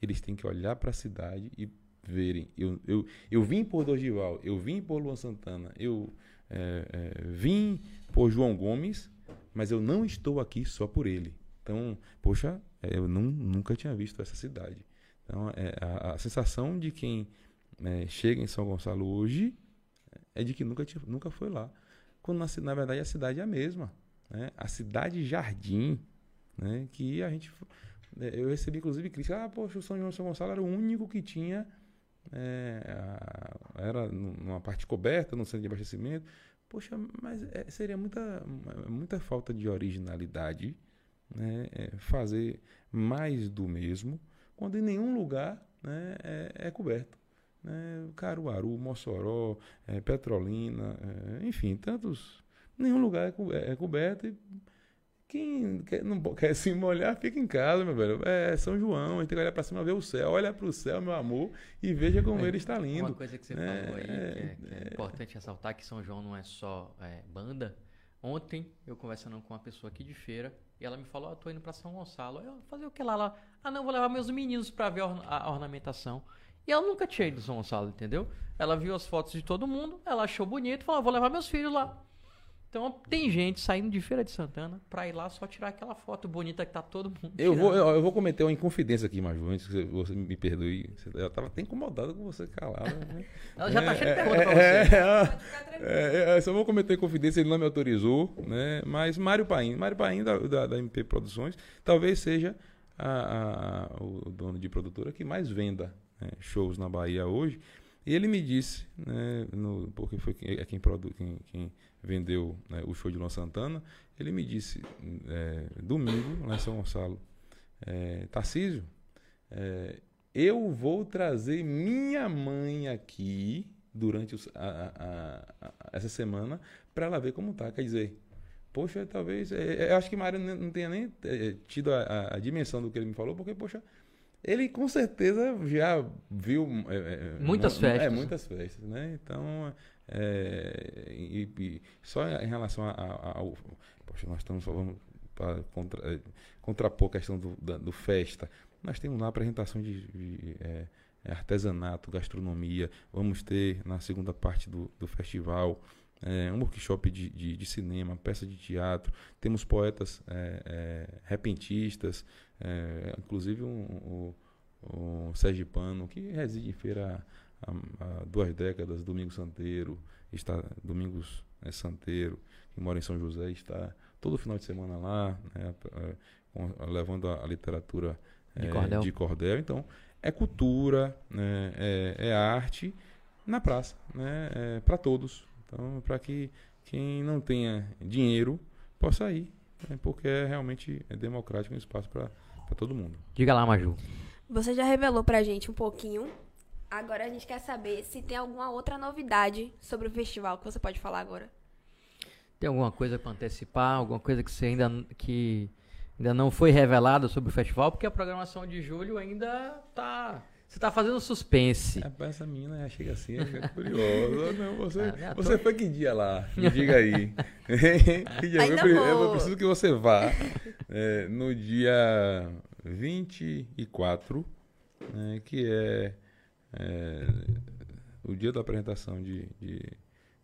eles têm que olhar para a cidade e verem. Eu, eu, eu vim por Dorival, eu vim por Luan Santana, eu é, é, vim por João Gomes, mas eu não estou aqui só por ele. Então, poxa, é, eu não, nunca tinha visto essa cidade. Então, é, a, a, sensação de quem é, chega em São Gonçalo hoje é de que nunca, nunca foi lá. Quando na, na verdade a cidade é a mesma. Né? A cidade jardim, né? que a gente é, eu recebi inclusive crítica, ah, poxa, o São João São Gonçalo era o único que tinha é, era numa parte coberta, no centro de abastecimento. Poxa, mas é, seria muita, muita falta de originalidade né, é, fazer mais do mesmo, quando em nenhum lugar né, é, é, coberto. Né? Caruaru, Mossoró, é, Petrolina, enfim, tantos. Nenhum lugar é, coberto e quem quer, não quer se molhar, fica em casa, meu velho. É São João, a gente tem que olhar para cima, ver o céu. Olha para o céu, meu amor, e veja como é, ele está lindo. Uma coisa que você é, falou aí, que é, que é, é, importante ressaltar que São João não é só é, banda. Ontem, eu conversando com uma pessoa aqui de feira, e ela me falou, ah, tô indo para São Gonçalo. Eu fazer o que lá? lá? Ah, não, vou levar meus meninos para ver a ornamentação. E ela nunca tinha ido em São Gonçalo, entendeu? Ela viu as fotos de todo mundo, ela achou bonito, falou, ah, vou levar meus filhos lá. Então tem gente saindo de Feira de Santana pra ir lá só tirar aquela foto bonita que tá todo mundo. Eu vou, eu, eu, vou cometer uma inconfidência aqui, Maju, antes que você me perdoe. Eu tava até incomodado com você calado. Né? Ela já tá cheia de pergunta pra você. É, é, é, só vou cometer confidência, ele não me autorizou, né? Mas Mário Paim, Mário Paim da, da, da MP Produções, talvez seja a, a, o dono de produtora que mais venda né, shows na Bahia hoje. E ele me disse, né, no, porque foi quem, é quem, produ, quem, quem vendeu né, o show de Luan Santana, ele me disse, é, domingo, lá em São Gonçalo, é, Tarcísio, é, eu vou trazer minha mãe aqui durante os, a, a, a, essa semana para ela ver como tá. Quer dizer, poxa, talvez. É, é eu acho que Mário não tenha nem é, tido a, dimensão do que ele me falou, porque, poxa, ele com certeza já viu. É, muitas festas. É, muitas festas, né? Então, é, e, e, só em relação ao. Poxa, nós estamos falando para contra, é, contrapor a questão do, da, do festa. Nós temos lá apresentação de, de é, é, artesanato, gastronomia. Vamos ter na segunda parte do, do festival é, um workshop de, de, de, cinema, peça de teatro. Temos poetas é, inclusive um, um, um sergipano que reside em feira há, há duas décadas, Domingos Santeiro, está Domingos é, Santeiro, que mora em São José, está todo final de semana lá, né, é, levando a, a literatura de, é, cordel. de, cordel. Então, é cultura, né, é, é, arte na praça, né, é para todos. Então, para que quem não tenha dinheiro possa ir, né, porque é realmente é democrático um espaço para todo mundo. Diga lá, Maju. Você já revelou para a gente um pouquinho Agora a gente quer saber se tem alguma outra novidade sobre o festival que você pode falar agora. Tem alguma coisa para antecipar? Alguma coisa que você ainda que ainda não foi revelada sobre o festival? Porque a programação de julho ainda tá Você tá fazendo suspense. Rapaz, essa menina chega assim, é curiosa. Não, você, Ah, né, você foi que dia lá? Me diga aí. Que dia? Eu, pre- vou. eu preciso que você vá é, no dia 24, né, que é, é, o dia da apresentação de, de,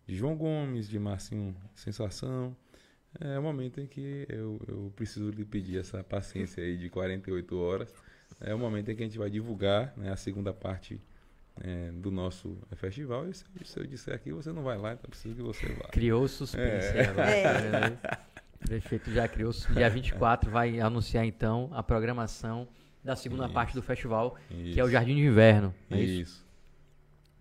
de João Gomes, de Marcinho Sensação. É o momento em que eu, eu preciso lhe pedir essa paciência aí de 48 horas. É o momento em que a gente vai divulgar né, a segunda parte é, do nosso festival. E se, se eu disser aqui, você não vai lá, então eu preciso que você vá. Criou suspense É. agora. É. O prefeito já criou. Dia 24 vai anunciar então a programação da segunda Isso. parte do festival, que é o Isso. Jardim de Inverno. é isso? Isso.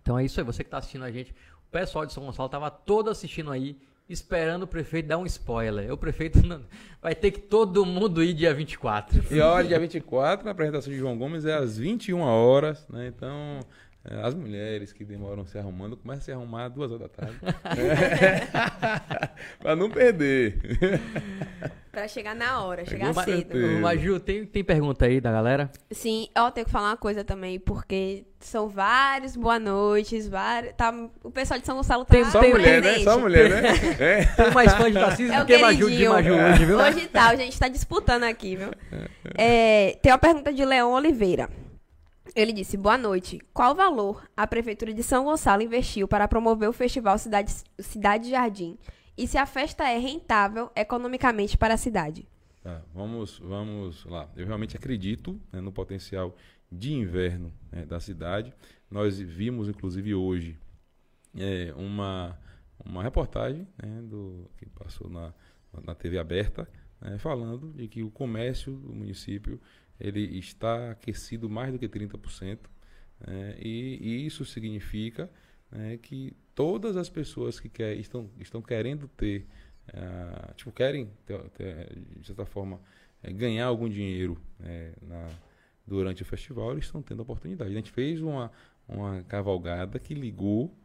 Então é isso aí, você que tá assistindo a gente. O pessoal de São Gonçalo tava todo assistindo aí, esperando o prefeito dar um spoiler. O prefeito não- vai ter que todo mundo ir dia 24. E a hora, dia 24, a apresentação de João Gomes é às 21 horas, né? Então, as mulheres que demoram se arrumando, começam a se arrumar às duas horas da tarde. pra não perder. Pra chegar na hora, chegar Com cedo. certeza. Mas, Ju, tem, tem pergunta aí da galera? Sim, eu tenho que falar uma coisa também, porque são vários boa noites, vários. Tá, o pessoal de São Gonçalo tá Tem- Só tem- mulher, né? Só mulher, né? É. Tem mais fã de Tarcísio É do que Maju de. Maju hoje, viu? Hoje tá, a gente tá disputando aqui, viu? É, tem uma pergunta de Leão Oliveira. Ele disse: Boa noite. Qual valor a Prefeitura de São Gonçalo investiu para promover o Festival Cidade, Cidade Jardim? E se a festa é rentável economicamente para a cidade? Tá, vamos, vamos lá. Eu realmente acredito né, no potencial de inverno né, da cidade. Nós vimos, inclusive, hoje é, uma, uma reportagem né, do, que passou na, na TV aberta, né, falando de que o comércio do município ele está aquecido mais do que 30%. né, e, isso significa né, que todas as pessoas que quer, estão, estão querendo ter, ah, tipo, querem, ter, ter, de certa forma, eh, ganhar algum dinheiro né, na, durante o festival, eles estão tendo a oportunidade. A gente fez uma, uma cavalgada que ligou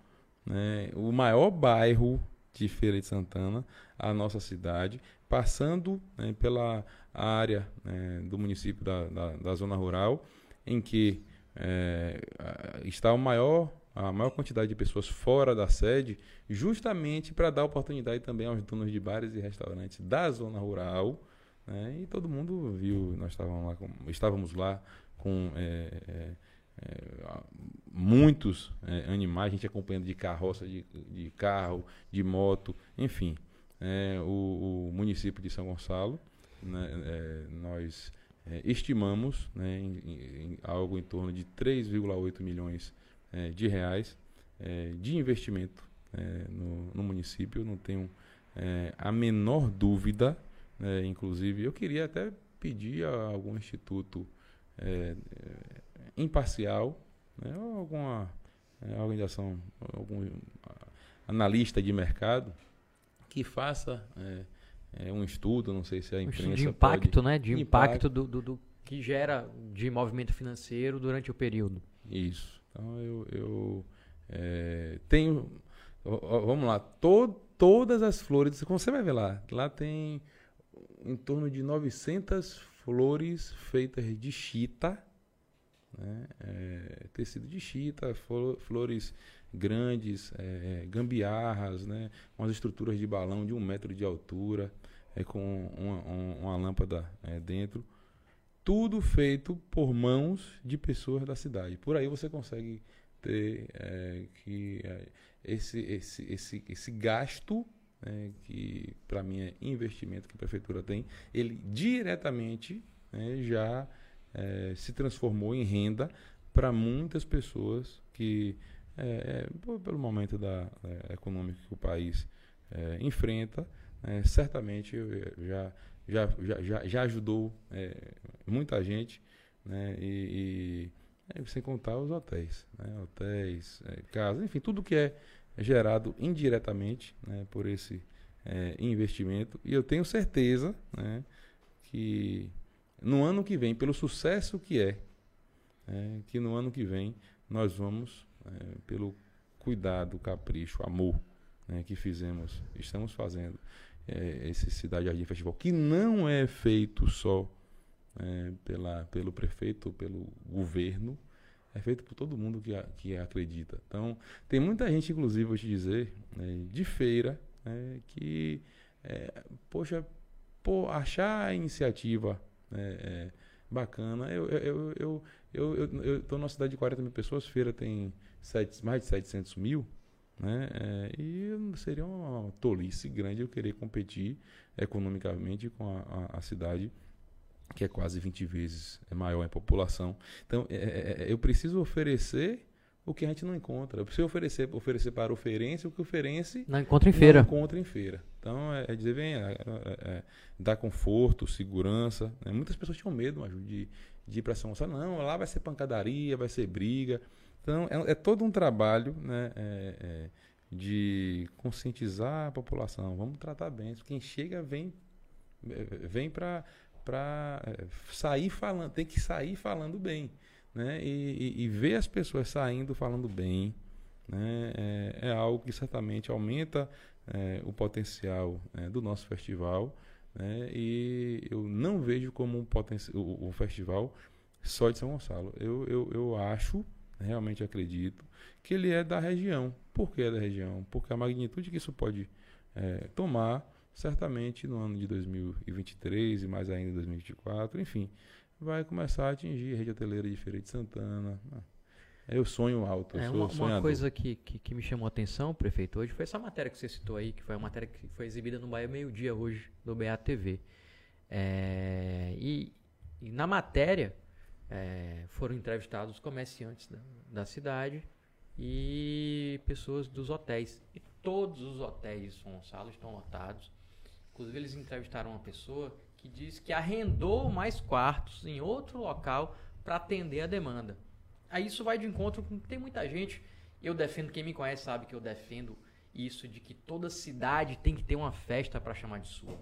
né, o maior bairro de Feira de Santana à nossa cidade, passando né, pela área né, do município da, da, da zona rural, em que a- está o maior, a maior quantidade de pessoas fora da sede, justamente para dar oportunidade também aos donos de bares e restaurantes da zona rural. né, e todo mundo viu, nós estávamos lá com, estávamos lá com eh, eh, a- muitos eh, animais, a gente acompanhando de carroça, de, de carro, de moto, enfim. Eh, o, o município de São Gonçalo, né, eh, nós eh, estimamos né, em, em- algo em torno de 3,8 milhões eh, de reais eh, de investimento eh, no, no município. Não tenho a menor dúvida, né, inclusive eu queria até pedir a algum instituto imparcial, né, ou alguma organização, algum analista de mercado que faça eh, eh, um estudo, não sei se a Um imprensa estudo de pode- impacto, né? De impacto, Impacto. do, do- do que gera de movimento financeiro durante o período. Isso. Então eu, eu eh, tenho. Vamos lá. to- todas as flores, como você vai ver lá, lá tem em torno de 900 flores feitas de chita, né? eh, tecido de chita, flo- flores grandes, eh, gambiarras, né? umas estruturas de balão de um metro de altura, eh, com uma, um- uma lâmpada eh, dentro tudo feito por mãos de pessoas da cidade. Por aí você consegue ter eh, que eh, esse, esse, esse, esse gasto, né, que para mim é investimento que a prefeitura tem, ele diretamente né, já eh, se transformou em renda para muitas pessoas que, eh, por- pelo momento da, eh, econômico que o país eh, enfrenta, eh, certamente eh, já, já, já, já, ajudou muita gente, né? E, e, é, sem contar os hotéis, né? Hotéis, é, casas, enfim, tudo que é gerado indiretamente né, por esse é, investimento. E eu tenho certeza né, que no ano que vem, pelo sucesso que é, né, que no ano que vem nós vamos, é, pelo cuidado, capricho, amor né, que fizemos, estamos fazendo é, esse Cidade Jardim Festival, que não é feito só é, pela, pelo prefeito pelo governo, é feito por todo mundo que, que acredita. Então, tem muita gente, inclusive, vou te dizer, né, de feira, né, que, é, poxa, pô, achar a iniciativa né, é, bacana. Eu eu, eu, eu, eu, eu tô numa cidade de 40 mil pessoas, feira tem sete, mais de 700 mil, né? É, e seria uma tolice grande eu querer competir economicamente com a, a, a cidade que é quase 20 vezes maior em população. Então, é, é, é, eu preciso oferecer o que a gente não encontra. Eu preciso oferecer, oferecer para o o que o feirense não encontra em feira. encontra em feira. Então, é, é dizer, vem, é, é, dar conforto, segurança. Né? Muitas pessoas tinham medo Maju, de, de ir para São Gonçalo. Não, lá vai ser pancadaria, vai ser briga. Então, é, todo um trabalho né, de conscientizar a população. Vamos tratar bem. Quem chega vem, vem para é, sair falando, tem que sair falando bem, né? E, e, e ver as pessoas saindo falando bem, né? É, é algo que certamente aumenta é, o potencial é, do nosso festival, né? E eu não vejo como um o, o festival só de São Gonçalo. Eu, eu, eu acho, realmente acredito, que ele é da região. Por que é da região? Porque a magnitude que isso pode é, tomar certamente no ano de 2023 e mais ainda em 2024, enfim, vai começar a atingir a rede hoteleira de Feira de Santana. É o sonho alto, eu é, sou uma, uma coisa que, que, que, me chamou a atenção, prefeito, hoje foi essa matéria que você citou aí, que foi a matéria que foi exibida no Bahia Meio Dia hoje, do BATV. É, e, e, na matéria é, foram entrevistados comerciantes da, da cidade e pessoas dos hotéis. E todos os hotéis de São Gonçalo estão lotados. Inclusive, eles entrevistaram uma pessoa que disse que arrendou mais quartos em outro local para atender a demanda. Aí isso vai de encontro com tem muita gente. Eu defendo, quem me conhece sabe que eu defendo isso de que toda cidade tem que ter uma festa para chamar de sua.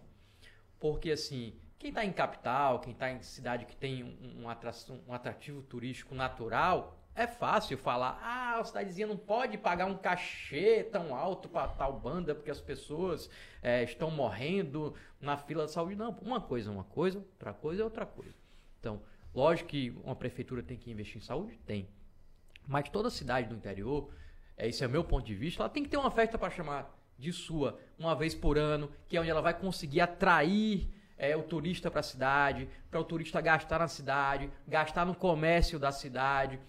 Porque assim, quem está em capital, quem está em cidade que tem um, um, um atrativo turístico natural, é fácil falar, ah, a cidadezinha não pode pagar um cachê tão alto para tal banda porque as pessoas é, estão morrendo na fila de saúde. Não, uma coisa é uma coisa, outra coisa é outra coisa. Então, lógico que uma prefeitura tem que investir em saúde? Tem. Mas toda cidade do interior, é, esse é o meu ponto de vista, ela tem que ter uma festa para chamar de sua, uma vez por ano, que é onde ela vai conseguir atrair é, o turista para a cidade, para o turista gastar na cidade, gastar no comércio da cidade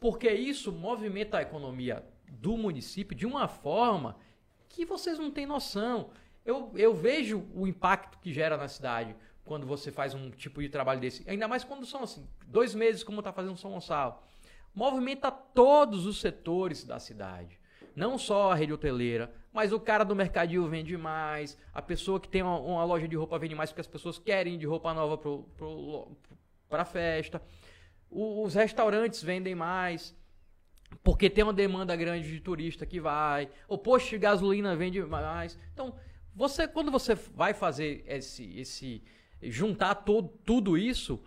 porque isso movimenta a economia do município de uma forma que vocês não têm noção. Eu, eu vejo o impacto que gera na cidade quando você faz um tipo de trabalho desse. Ainda mais quando são assim, dois meses, como está fazendo São Gonçalo. Movimenta todos os setores da cidade. Não só a rede hoteleira, mas o cara do mercadinho vende mais, a pessoa que tem uma, uma loja de roupa vende mais porque as pessoas querem de roupa nova para a festa os restaurantes vendem mais, porque tem uma demanda grande de turista que vai, o posto de gasolina vende mais. Então, você quando você vai fazer esse esse juntar todo, tudo isso,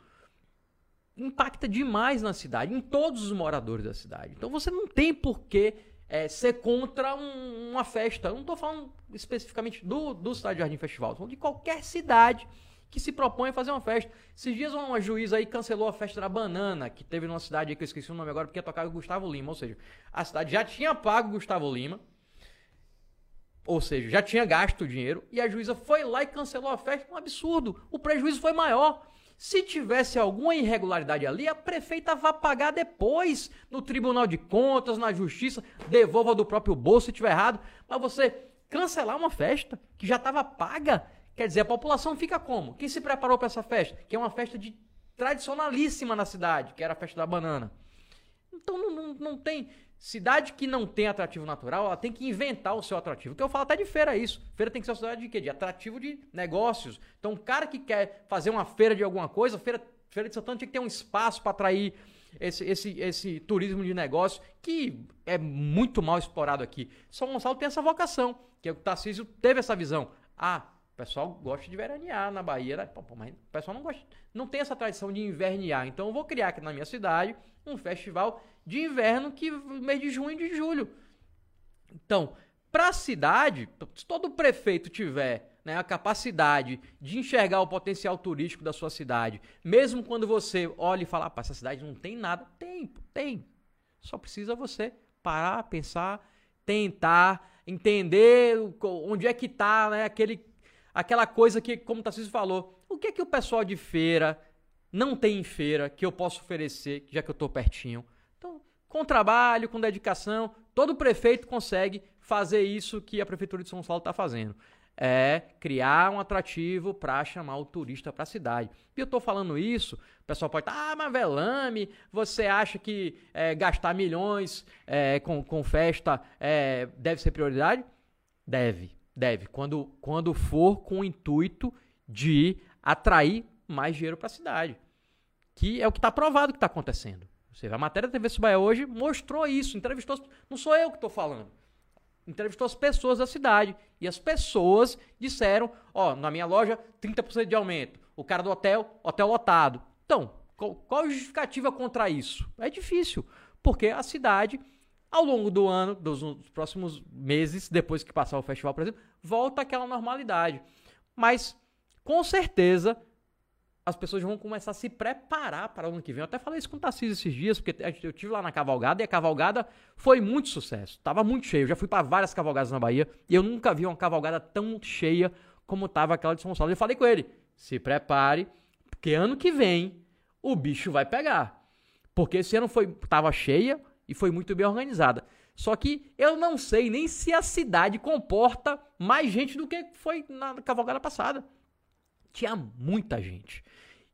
impacta demais na cidade, em todos os moradores da cidade. Então você não tem por que é, ser contra um, uma festa. Eu não estou falando especificamente do, do Cidade Jardim Festival, estou falando de qualquer cidade que se propõe a fazer uma festa. Esses dias uma juíza aí cancelou a festa da banana, que teve numa cidade aí que eu esqueci o nome agora, porque ia tocar o Gustavo Lima. Ou seja, a cidade já tinha pago o Gustavo Lima, ou seja, já tinha gasto o dinheiro, e a juíza foi lá e cancelou a festa. Um absurdo. O prejuízo foi maior. Se tivesse alguma irregularidade ali, a prefeita vai pagar depois no Tribunal de Contas, na Justiça, devolva do próprio bolso se tiver errado. Mas você cancelar uma festa que já estava paga Quer dizer, a população fica como? Quem se preparou para essa festa? Que é uma festa de tradicionalíssima na cidade, que era a festa da banana. Então não, não, não tem. Cidade que não tem atrativo natural, ela tem que inventar o seu atrativo. O que eu falo até de feira é isso. Feira tem que ser uma cidade de quê? De atrativo de negócios. Então, o cara que quer fazer uma feira de alguma coisa, feira, feira de Santana tinha que ter um espaço para atrair esse, esse, esse turismo de negócio que é muito mal explorado aqui. São Gonçalo tem essa vocação, que o Tarcísio teve essa visão. Ah, pessoal gosta de veranear na Bahia, né? Pô, mas o pessoal não gosta, não tem essa tradição de invernear. Então eu vou criar aqui na minha cidade um festival de inverno que mês de junho e de julho. Então, para a cidade, se todo prefeito tiver né, a capacidade de enxergar o potencial turístico da sua cidade, mesmo quando você olha e fala, ah, essa cidade não tem nada, tem, tem. Só precisa você parar, pensar, tentar, entender onde é que está né, aquele, aquela coisa que, como o Tarcísio falou, o que é que o pessoal de feira não tem em feira que eu posso oferecer, já que eu estou pertinho. Com trabalho, com dedicação, todo prefeito consegue fazer isso que a Prefeitura de São Paulo está fazendo é criar um atrativo para chamar o turista para a cidade. E eu estou falando isso, o pessoal pode estar, ah, mas Velame, você acha que é, gastar milhões é, com, com festa é, deve ser prioridade? Deve, deve. Quando, quando for com o intuito de atrair mais dinheiro para a cidade. Que é o que está provado que está acontecendo. Você a matéria da TV Subaia hoje mostrou isso, entrevistou. Não sou eu que estou falando entrevistou as pessoas da cidade. E as pessoas disseram: Ó, na minha loja, 30% de aumento. O cara do hotel, hotel lotado. Então, qual, qual a justificativa contra isso? É difícil, porque a cidade, ao longo do ano, dos, dos próximos meses, depois que passar o festival, por exemplo, volta àquela normalidade. Mas, com certeza, as pessoas vão começar a se preparar para o ano que vem. Eu até falei isso com o Tarcísio esses dias, porque eu tive lá na cavalgada e a cavalgada foi muito sucesso. Tava muito cheio. Eu já fui para várias cavalgadas na Bahia e eu nunca vi uma cavalgada tão cheia como tava aquela de São Gonçalo. Eu falei com ele: se prepare, porque ano que vem o bicho vai pegar. Porque esse ano foi tava cheia e foi muito bem organizada. Só que eu não sei nem se a cidade comporta mais gente do que foi na cavalgada passada. Tinha muita gente.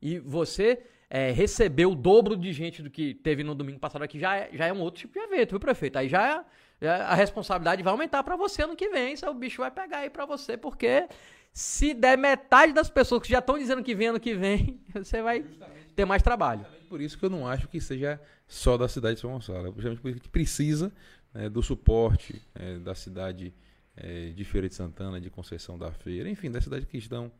E você é, receber o dobro de gente do que teve no domingo passado aqui já é, já é um outro tipo de evento, viu, prefeito? Aí já, é, a responsabilidade vai aumentar para você ano que vem, o bicho vai pegar aí para você, porque se der metade das pessoas que já estão dizendo que vem ano que vem, você vai Justamente. ter mais trabalho. Por isso que eu não acho que seja só da cidade de São Gonçalo. É justamente por isso que precisa né, do suporte é, da cidade é, de Feira de Santana, de Conceição da Feira, enfim, da cidade que estão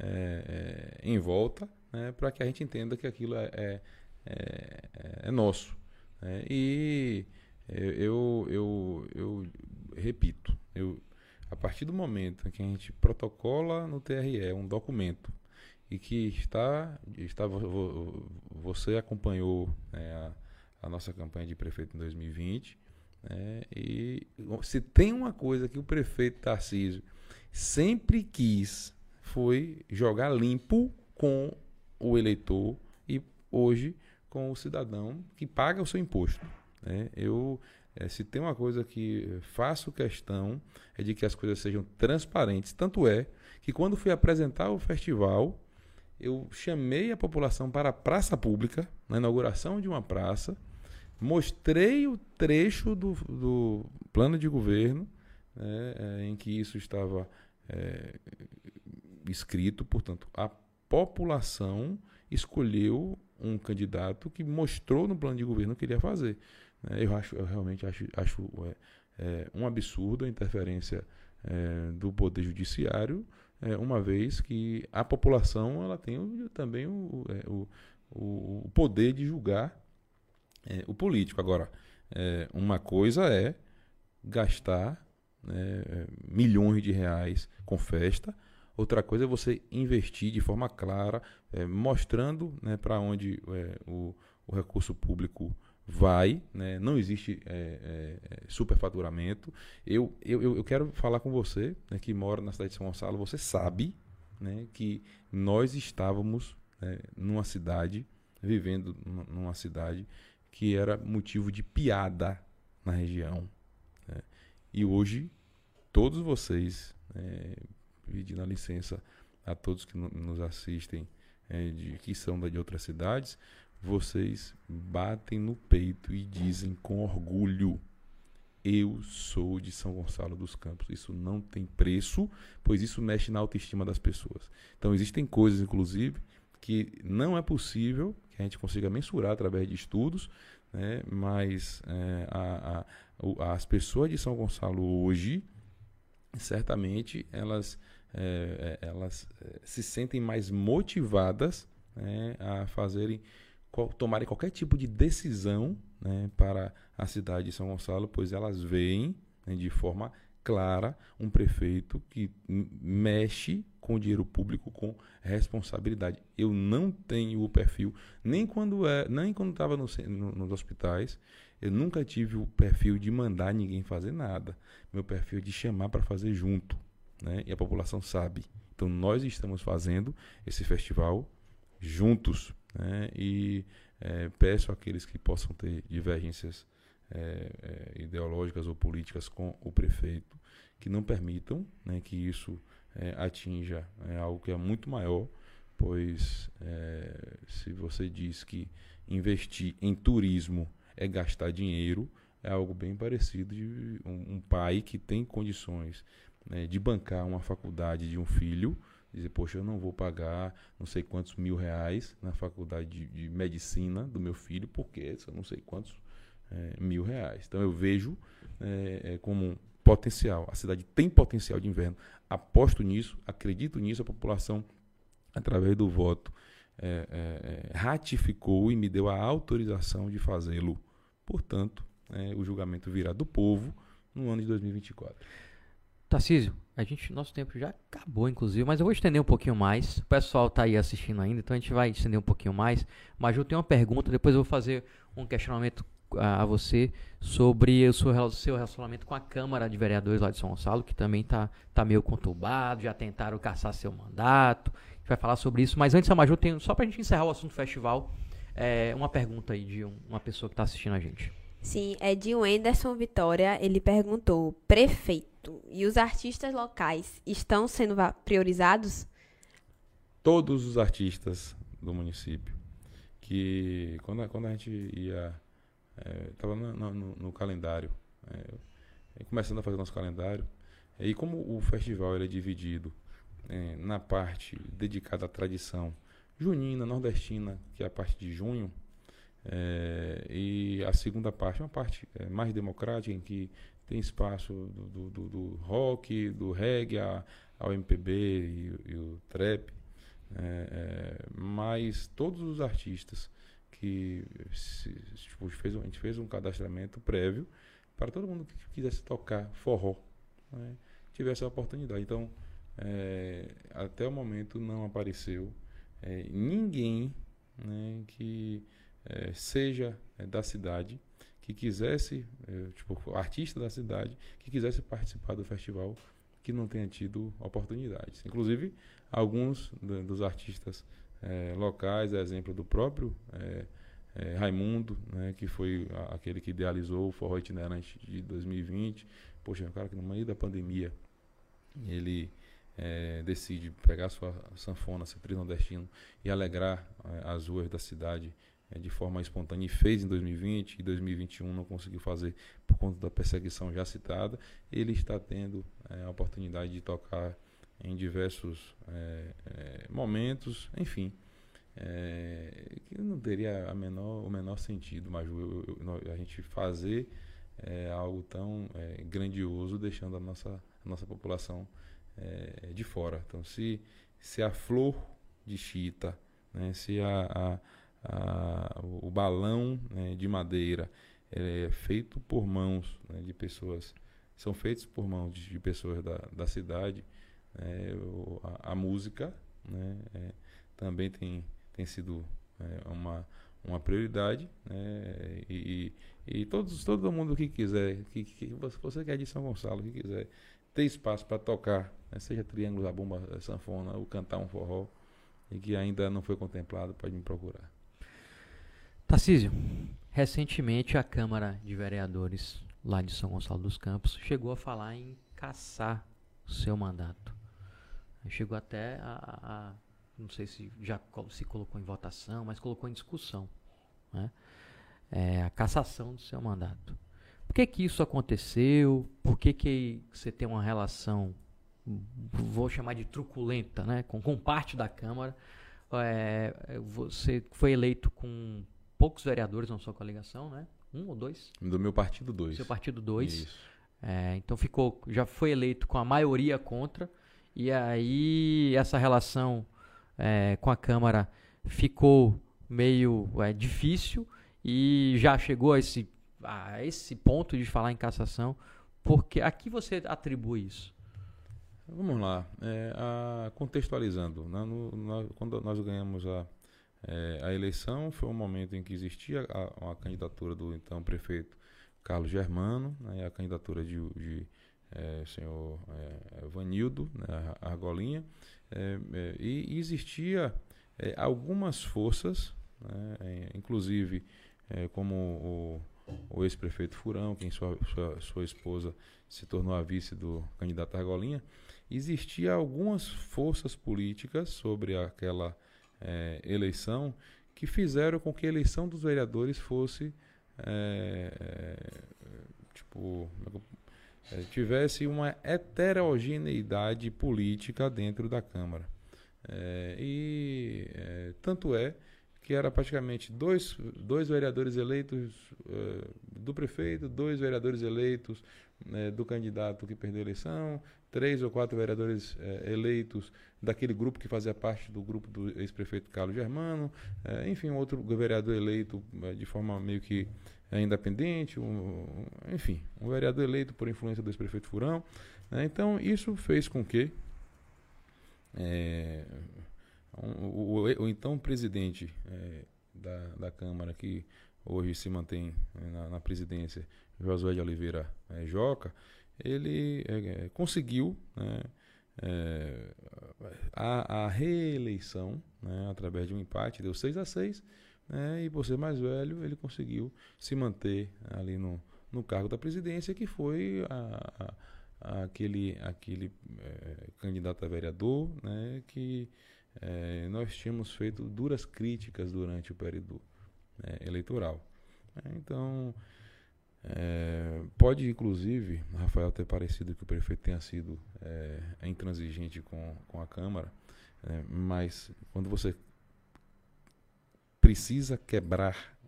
é, é, em volta, né, para que a gente entenda que aquilo é, é, é, é nosso. Né? E eu, eu, eu, repito, eu, a partir do momento que a gente protocola no TRE um documento e que está, está você acompanhou né, a, a, nossa campanha de prefeito em 2020, né, e se tem uma coisa que o prefeito Tarcísio sempre quis foi jogar limpo com o eleitor e hoje com o cidadão que paga o seu imposto. Né? Eu, é, se tem uma coisa que faço questão é de que as coisas sejam transparentes. Tanto é que quando fui apresentar o festival, eu chamei a população para a praça pública, na inauguração de uma praça, mostrei o trecho do, do plano de governo né, é, em que isso estava é, escrito, portanto, a população escolheu um candidato que mostrou no plano de governo que ele ia fazer. Né? Eu, acho, eu realmente acho, acho é, é, um absurdo a interferência é, do poder judiciário, é, uma vez que a população ela tem o, também o, é, o, o, poder de julgar é, o político. Agora, uma coisa é gastar né, milhões de reais com festa, Outra coisa é você investir de forma clara, é, mostrando né, para onde é, o, o, recurso público vai. Né? Não existe é, é, superfaturamento. Eu, eu, eu quero falar com você, né, que mora na cidade de São Gonçalo. Você sabe né, que nós estávamos né, numa cidade, vivendo numa cidade que era motivo de piada na região. Né? E hoje, todos vocês é, pedindo a licença a todos que nos assistem, é, de, que são de outras cidades, vocês batem no peito e dizem com orgulho: Eu sou de São Gonçalo dos Campos. Isso não tem preço, pois isso mexe na autoestima das pessoas. Então, existem coisas, inclusive, que não é possível que a gente consiga mensurar através de estudos, né? mas é, a, a, as pessoas de São Gonçalo hoje, certamente, elas é, é, elas é, se sentem mais motivadas né, a fazerem, tomarem qualquer tipo de decisão né, para a cidade de São Gonçalo, pois elas veem né, de forma clara um prefeito que mexe com o dinheiro público com responsabilidade. Eu não tenho o perfil, nem quando é, nem quando estava no, no, nos hospitais, eu nunca tive o perfil de mandar ninguém fazer nada. Meu perfil é de chamar para fazer junto, né? E a população sabe. Então nós estamos fazendo esse festival juntos, né? E é, peço àqueles que possam ter divergências é, é, ideológicas ou políticas com o prefeito que não permitam né, que isso é, atinja é, algo que é muito maior, pois é, se você diz que investir em turismo é gastar dinheiro, é algo bem parecido de um, um pai que tem condições né, de bancar uma faculdade de um filho, dizer, poxa, eu não vou pagar não sei quantos mil reais na faculdade de, de medicina do meu filho, porque são não sei quantos é, mil reais. Então eu vejo é, é, como potencial. A cidade tem potencial de inverno. Aposto nisso, acredito nisso, a população, através do voto, é, é, é, ratificou e me deu a autorização de fazê-lo. Portanto, o julgamento virá do povo no ano de 2024. Tarcísio, a gente, nosso tempo já acabou, inclusive, mas eu vou estender um pouquinho mais. O pessoal está aí assistindo ainda, então a gente vai estender um pouquinho mais. Mas eu tenho uma pergunta, depois eu vou fazer um questionamento a, você sobre o seu, seu relacionamento com a Câmara de Vereadores lá de São Gonçalo, que também está tá meio conturbado, já tentaram caçar seu mandato. A gente vai falar sobre isso. Mas antes, Amaju, tem, só para a gente encerrar o assunto festival, é, uma pergunta aí de um, uma pessoa que está assistindo a gente. Sim, é de Wenderson Vitória. Ele perguntou: prefeito, e os artistas locais estão sendo priorizados? Todos os artistas do município. Que quando, quando a gente ia Estava é, no, no, no, calendário, é, começando a fazer nosso calendário. e como o festival ele é dividido é, na parte dedicada à tradição junina, nordestina, que é a parte de junho, é, e a segunda parte é uma parte é, mais democrática, em que tem espaço do, do, do rock, do reggae, a, ao MPB e, e o trap. É, mas todos os artistas que se, tipo, fez, a gente fez um cadastramento prévio para todo mundo que quisesse tocar forró, né, tivesse a oportunidade. Então, é, até o momento não apareceu é, ninguém né, que é, seja é, da cidade que quisesse, é, tipo, artista da cidade, que quisesse participar do festival que não tenha tido oportunidades. Inclusive, alguns dos artistas é, locais, exemplo do próprio é, é, Raimundo, né, que foi aquele que idealizou o Forró Itinerante de 2020. Poxa, o cara que no meio da pandemia ele é, decide pegar sua sanfona, seu trio e alegrar é, as ruas da cidade é, de forma espontânea e fez em 2020 e 2021 não conseguiu fazer por conta da perseguição já citada, ele está tendo é, a oportunidade de tocar em diversos é, é, momentos, enfim, é, que não teria a menor, o menor sentido, mas eu, eu, a gente fazer é, algo tão é, grandioso deixando a nossa, a nossa população é, de fora. Então, se, se a flor de chita, né, se a, a, a, o balão né, de madeira é feito por mãos né, de pessoas, são feitos por mãos de, de pessoas da, da cidade, é, a, a, música né, é, também tem, tem sido é, uma, uma prioridade. Né, e, e, todos, todo mundo que quiser, que, que você quer é de São Gonçalo, que quiser ter espaço para tocar, né, seja triângulo, a bomba, a sanfona, ou cantar um forró, e que ainda não foi contemplado, pode me procurar. Tarcísio, recentemente a Câmara de Vereadores lá de São Gonçalo dos Campos chegou a falar em caçar o seu mandato. Chegou até a, a não sei se já se colocou em votação, mas colocou em discussão né? é, a cassação do seu mandato. Por que, que isso aconteceu? Por que, que você tem uma relação, vou chamar de truculenta, né? com, com parte da Câmara? É, você foi eleito com poucos vereadores na sua coligação, né? Um ou dois? Do meu partido, dois. Seu partido, dois. É, então ficou, já foi eleito com a maioria contra. E aí essa relação é, com a Câmara ficou meio é, difícil e já chegou a esse, a esse ponto de falar em cassação. Porque a que você atribui isso? Vamos lá. É, a, contextualizando, né, no, no, quando nós ganhamos a, é, a eleição, foi um momento em que existia a, a candidatura do então prefeito Carlos Germano né, e a candidatura de, de é, senhor é, Vanildo né, Argolinha, é, é, e existia algumas forças, né, inclusive como o, o ex-prefeito Furão, quem sua, sua, sua esposa se tornou a vice do candidato Argolinha, existia algumas forças políticas sobre aquela é, eleição que fizeram com que a eleição dos vereadores fosse é, é tipo é, tivesse uma heterogeneidade política dentro da Câmara. É, e é, tanto é que era praticamente dois, dois vereadores eleitos do prefeito, dois vereadores eleitos né, do candidato que perdeu a eleição, três ou quatro vereadores é, eleitos daquele grupo que fazia parte do grupo do ex-prefeito Carlos Germano, é, enfim, outro vereador eleito é, de forma meio que independente, um, enfim, um vereador eleito por influência do ex-prefeito Furão. Né, então, isso fez com que um, o, o, o, então presidente da, da Câmara, que hoje se mantém na, na presidência, Josué de Oliveira Joca, ele é, é, conseguiu né, é, a, a, reeleição né, através de um empate, deu 6 a 6 né, e por ser mais velho, ele conseguiu se manter ali no, no cargo da presidência, que foi a, a, aquele, aquele é, candidato a vereador né, que é, nós tínhamos feito duras críticas durante o período né, eleitoral. Então, é, pode, inclusive, Rafael, ter parecido que o prefeito tenha sido é, intransigente com, com a Câmara, é, mas quando você precisa quebrar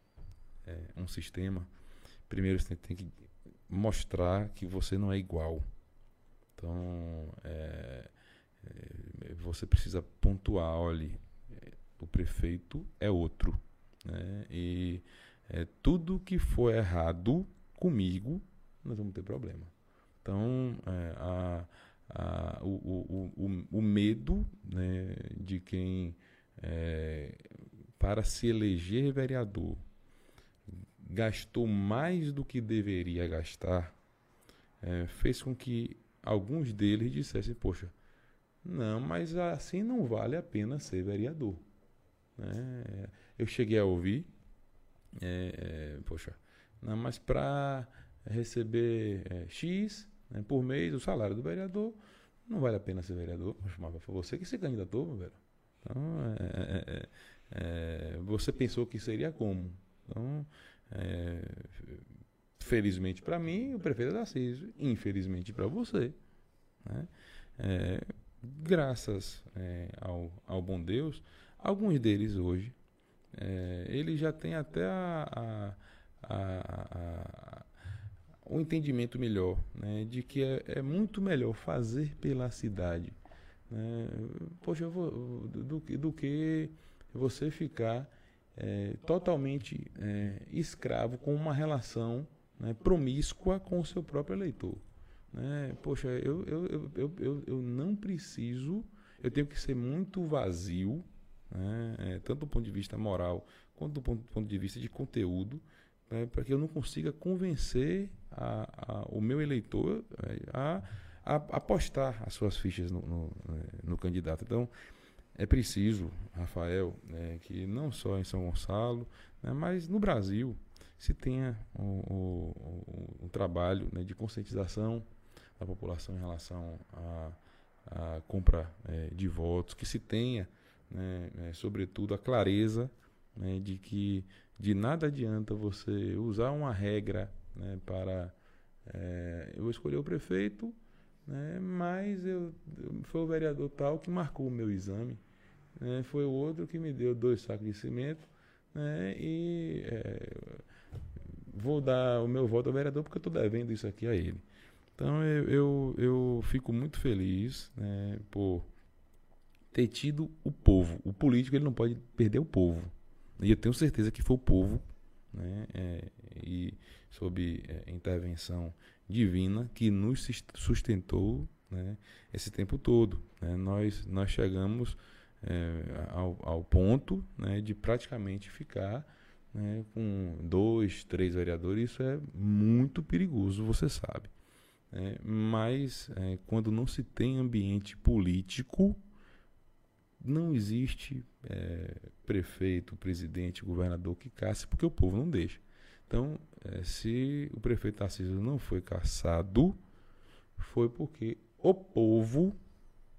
é, um sistema, primeiro você tem que mostrar que você não é igual. Então, é, é, você precisa pontuar, olhe, o prefeito é outro. Né? E tudo que for errado comigo, nós vamos ter problema. Então, é, a, a, o, o, o, o, medo né, de quem, é, para se eleger vereador, gastou mais do que deveria gastar, é, fez com que alguns deles dissessem: Poxa, não, mas assim não vale a pena ser vereador. Né? Eu cheguei a ouvir, é, é, poxa, não, mas para receber é, X né, por mês, o salário do vereador, não vale a pena ser vereador. Foi você que se candidatou, meu velho. Então, é, é, é, é você pensou que seria como? Então, é, felizmente para mim, o prefeito é CIS. Infelizmente para você. Né? graças ao, ao bom Deus, alguns deles hoje, ele já tem até a, a a, a, um entendimento melhor, né, de que é, é, muito melhor fazer pela cidade. Né, poxa, vou, do, do que você ficar é, totalmente é, escravo com uma relação né, promíscua com o seu próprio eleitor. Né? Poxa, eu, eu, eu, eu, eu não preciso, eu tenho que ser muito vazio, né, é, tanto do ponto de vista moral quanto do ponto, do ponto de vista de conteúdo, né, para que eu não consiga convencer a, a, o meu eleitor é, a, a, apostar as suas fichas no, no, no, candidato. Então, é preciso, Rafael, né, que não só em São Gonçalo, né, mas no Brasil, se tenha um, trabalho né, de conscientização da população em relação à, à compra é, de votos, que se tenha, né, é, sobretudo, a clareza né, de que de nada adianta você usar uma regra né, para. É, eu escolher o prefeito, né, mas eu, foi o vereador tal que marcou o meu exame. Né, foi o outro que me deu dois sacos de cimento. Né, e é, vou dar o meu voto ao vereador porque eu estou devendo isso aqui a ele. Então eu, eu, eu fico muito feliz né, por ter tido o povo. O político ele não pode perder o povo. E eu tenho certeza que foi o povo, né, é, e sob é, intervenção divina que nos sustentou né, esse tempo todo. Né? Nós, nós chegamos é, ao, ao, ponto né, de praticamente ficar né, com dois, três vereadores. Isso é muito perigoso, você sabe. Né? mas é, quando não se tem ambiente político, não existe é, prefeito, presidente, governador que casse, porque o povo não deixa. Então, é, se o prefeito Tarcísio não foi caçado, foi porque o povo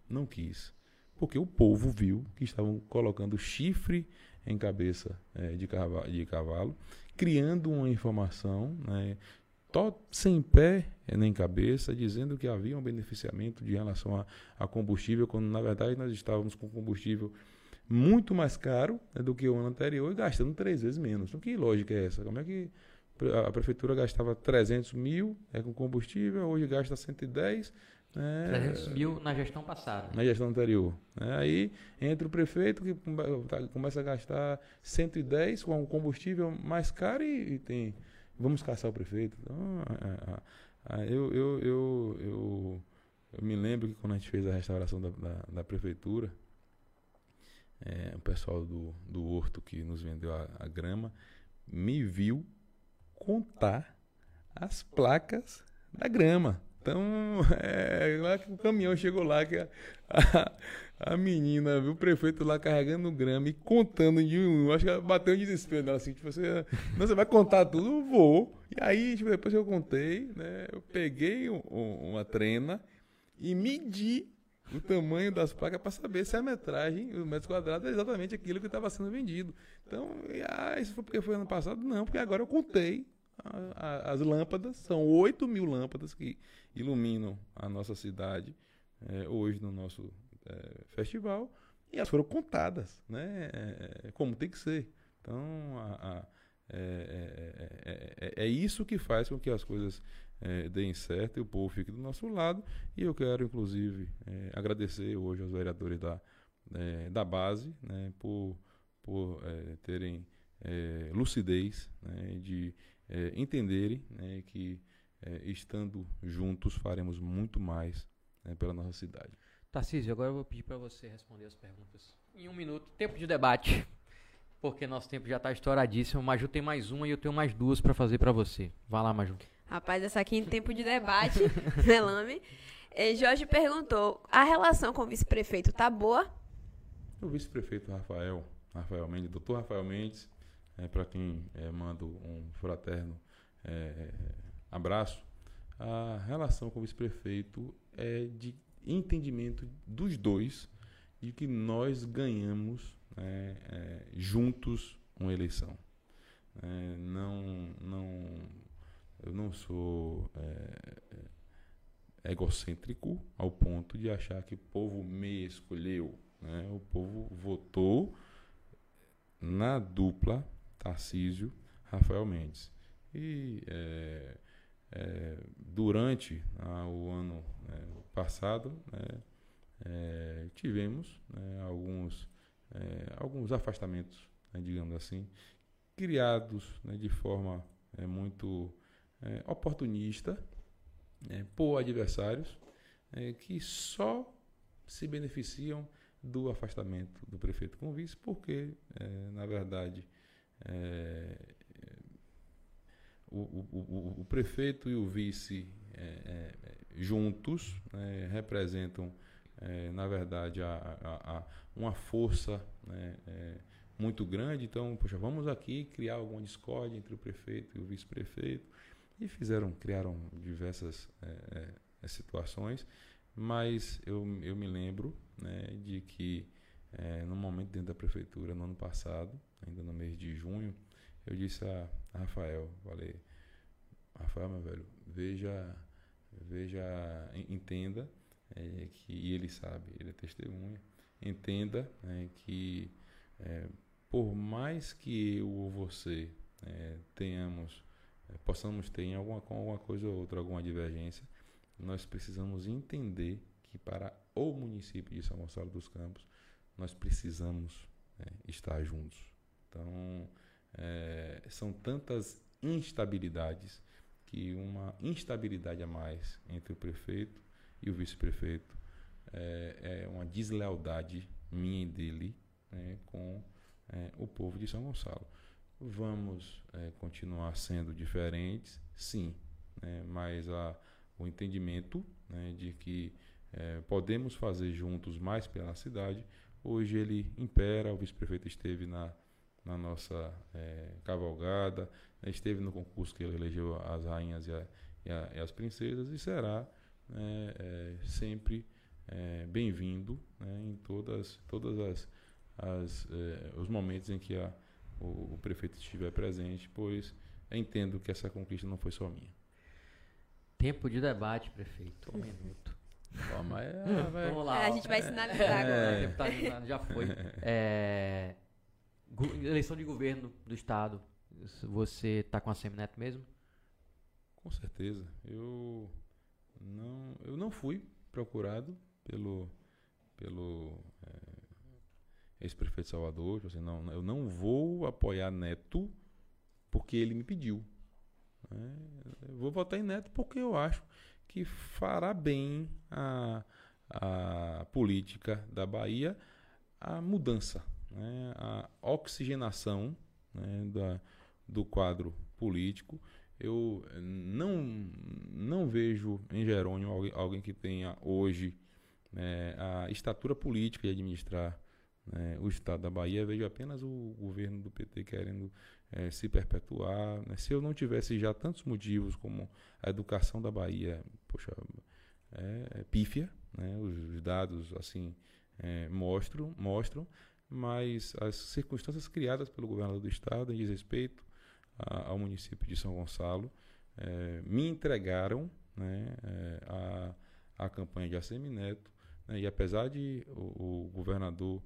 não quis. Porque o povo viu que estavam colocando chifre em cabeça é, de, cavalo, de, cavalo, criando uma informação né, sem pé nem cabeça, dizendo que havia um beneficiamento de relação a, a combustível, quando na verdade nós estávamos com combustível muito mais caro né, do que o ano anterior e gastando três vezes menos. Então, que lógica é essa? Como é que a prefeitura gastava 300 mil é, com combustível, hoje gasta 110 é, 300 mil na gestão passada. Na gestão anterior. É, aí entra o prefeito que tá, começa a gastar 110 com um combustível mais caro e, e tem. Vamos caçar o prefeito. Então, eu, eu, eu, eu, eu, me lembro que quando a gente fez a restauração da, da, da prefeitura, é, o pessoal do, do Horto que nos vendeu a, a grama me viu contar as placas da grama. Então, é, lá que o caminhão chegou lá, que a, a, a, menina viu o prefeito lá carregando grama e contando de um. Acho que ela bateu em desespero dela assim, tipo, você, não, você vai contar tudo? Eu vou. E aí, tipo, depois que eu contei, né, eu peguei um, uma trena e medi o tamanho das placas para saber se a metragem, os metros quadrados, é exatamente aquilo que estava sendo vendido. Então, ah, isso foi porque foi ano passado? Não, porque agora eu contei as lâmpadas, são 8 mil lâmpadas que iluminam a nossa cidade é, hoje no nosso é, festival e elas foram contadas, né? É, é como tem que ser. Então, a, a, é, é, é, isso que faz com que as coisas deem certo e o povo fique do nosso lado. E eu quero, inclusive, agradecer hoje aos vereadores da, da base né, por, por terem lucidez né, de entenderem né, que é, estando juntos, faremos muito mais né, pela nossa cidade. Tarcísio, agora eu vou pedir para você responder as perguntas em um minuto. Tempo de debate, porque nosso tempo já está estouradíssimo. Maju tem mais uma e eu tenho mais duas para fazer para você. Vai lá, Maju. Rapaz, essa aqui em tempo de debate, Melame. É, Jorge perguntou: a relação com o vice-prefeito tá boa? O vice-prefeito Rafael, Rafael Mendes, doutor Rafael Mendes, é, para quem é, mando um fraterno é, abraço, a relação com o vice-prefeito é de entendimento dos dois de que nós ganhamos né, é, juntos uma eleição. É, não, não, eu não sou é, egocêntrico ao ponto de achar que o povo me escolheu. Né? O povo votou na dupla Tarcísio Rafael Mendes. E é, é, durante ah, o ano né, passado, né, é, tivemos né, alguns, é, alguns afastamentos, né, digamos assim, criados né, de forma é, muito é, oportunista por adversários que só se beneficiam do afastamento do prefeito com vice, porque, na verdade, o, o, o, prefeito e o vice é, é, juntos né, representam, é, na verdade, a, a, a uma força né, é, muito grande. Então, poxa, vamos aqui criar alguma discórdia entre o prefeito e o vice-prefeito. E fizeram, criaram diversas é, é, situações, mas eu, eu me lembro né, de que no momento dentro da prefeitura, no ano passado, ainda no mês de junho, eu disse a, Rafael, falei, Rafael, meu velho, veja, veja, entenda é, que e ele sabe, ele é testemunha, entenda né, que é, por mais que eu ou você é, tenhamos, é, possamos ter em alguma, alguma coisa ou outra, alguma divergência, nós precisamos entender que para o município de São Gonçalo dos Campos, nós precisamos né, estar juntos. Então, é, são tantas instabilidades que uma instabilidade a mais entre o prefeito e o vice-prefeito é, é, uma deslealdade minha e dele né, com é, o povo de São Gonçalo. Vamos é, continuar sendo diferentes, sim, né, mas o entendimento né, de que é, podemos fazer juntos mais pela cidade, hoje ele impera. O vice-prefeito esteve na, na nossa é, cavalgada, né, esteve no concurso que ele elegeu as rainhas e, a, e, a, e as princesas e será né, é, sempre é, bem-vindo né, em todas, todas as, as é, os momentos em que a, o, o, prefeito estiver presente, pois entendo que essa conquista não foi só minha. Tempo de debate, prefeito. Um minuto. Toma, é, Vamos lá. É, a gente vai sinalizar é, agora. Tá, já foi. É, eleição de governo do estado. Você está com a Semineto mesmo? Com certeza. Eu não, eu não fui procurado pelo, pelo é, ex-prefeito Salvador. Tipo assim, não, eu não vou apoiar Neto porque ele me pediu. Né? Eu vou votar em Neto porque eu acho que fará bem a, a política da Bahia a mudança, né? a oxigenação né? da, do quadro político. Eu não, não vejo em Jerônimo alguém, alguém que tenha hoje né, a estatura política de administrar né, o estado da Bahia. Vejo apenas o governo do PT querendo é, se perpetuar. Né? Se eu não tivesse já tantos motivos como a educação da Bahia, poxa, é, é pífia, né? os, os, dados assim é, mostram, mostram, mas as circunstâncias criadas pelo governador do estado em respeito a, ao município de São Gonçalo, é, me entregaram né, é, a, a campanha de Assemineto, né, e apesar de o, o governador,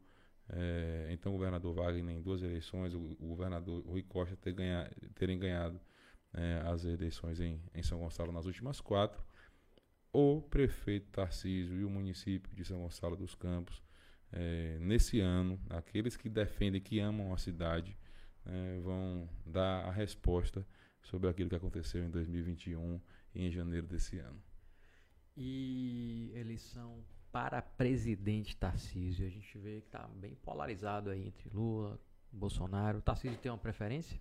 é, então o governador Wagner em duas eleições, o, o governador Rui Costa ter ganha, terem ganhado as eleições em, em São Gonçalo nas últimas quatro, o prefeito Tarcísio e o município de São Gonçalo dos Campos, é, nesse ano, aqueles que defendem, que amam a cidade, é, vão dar a resposta sobre aquilo que aconteceu em 2021 e em janeiro desse ano. E eleição para presidente Tarcísio, a gente vê que está bem polarizado aí entre Lula, Bolsonaro. Tarcísio tem uma preferência?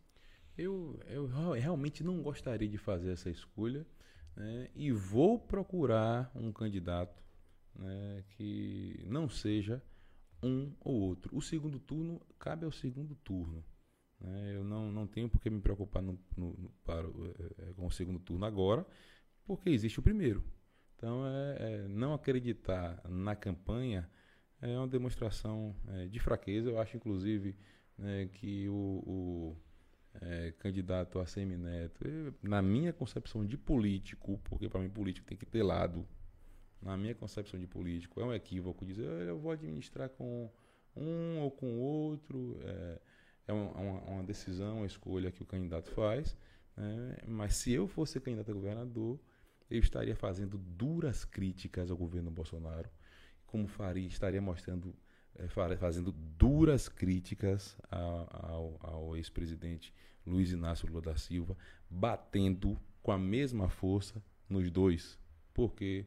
Eu, eu realmente não gostaria de fazer essa escolha né, e vou procurar um candidato né, que não seja um ou outro. O segundo turno cabe ao segundo turno. Né? Eu não, não tenho por que me preocupar no, no, para, é, com o segundo turno agora, porque existe o primeiro. Então, é, é, não acreditar na campanha é uma demonstração é, de fraqueza. Eu acho, inclusive, né, que o, o é, candidato a semineto, na minha concepção de político, porque para mim político tem que ter lado, na minha concepção de político, é um equívoco dizer eu vou administrar com um ou com outro. É, é uma, uma, decisão, uma escolha que o candidato faz. Né? Mas se eu fosse candidato a governador, eu estaria fazendo duras críticas ao governo Bolsonaro, como faria, estaria mostrando, é, fazendo duras críticas ao, ao ex-presidente Luiz Inácio Lula da Silva, batendo com a mesma força nos dois, porque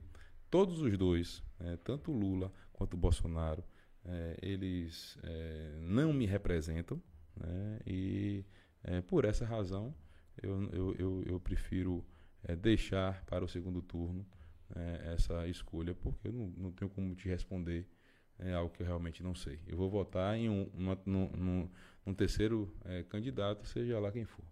todos os dois, né, tanto Lula quanto Bolsonaro, é, eles é, não me representam, né? E é, por essa razão eu, eu, eu, eu prefiro é, deixar para o segundo turno é, essa escolha, porque eu não, não tenho como te responder é, algo que eu realmente não sei. Eu vou votar em um, uma, num, num terceiro é, candidato, seja lá quem for.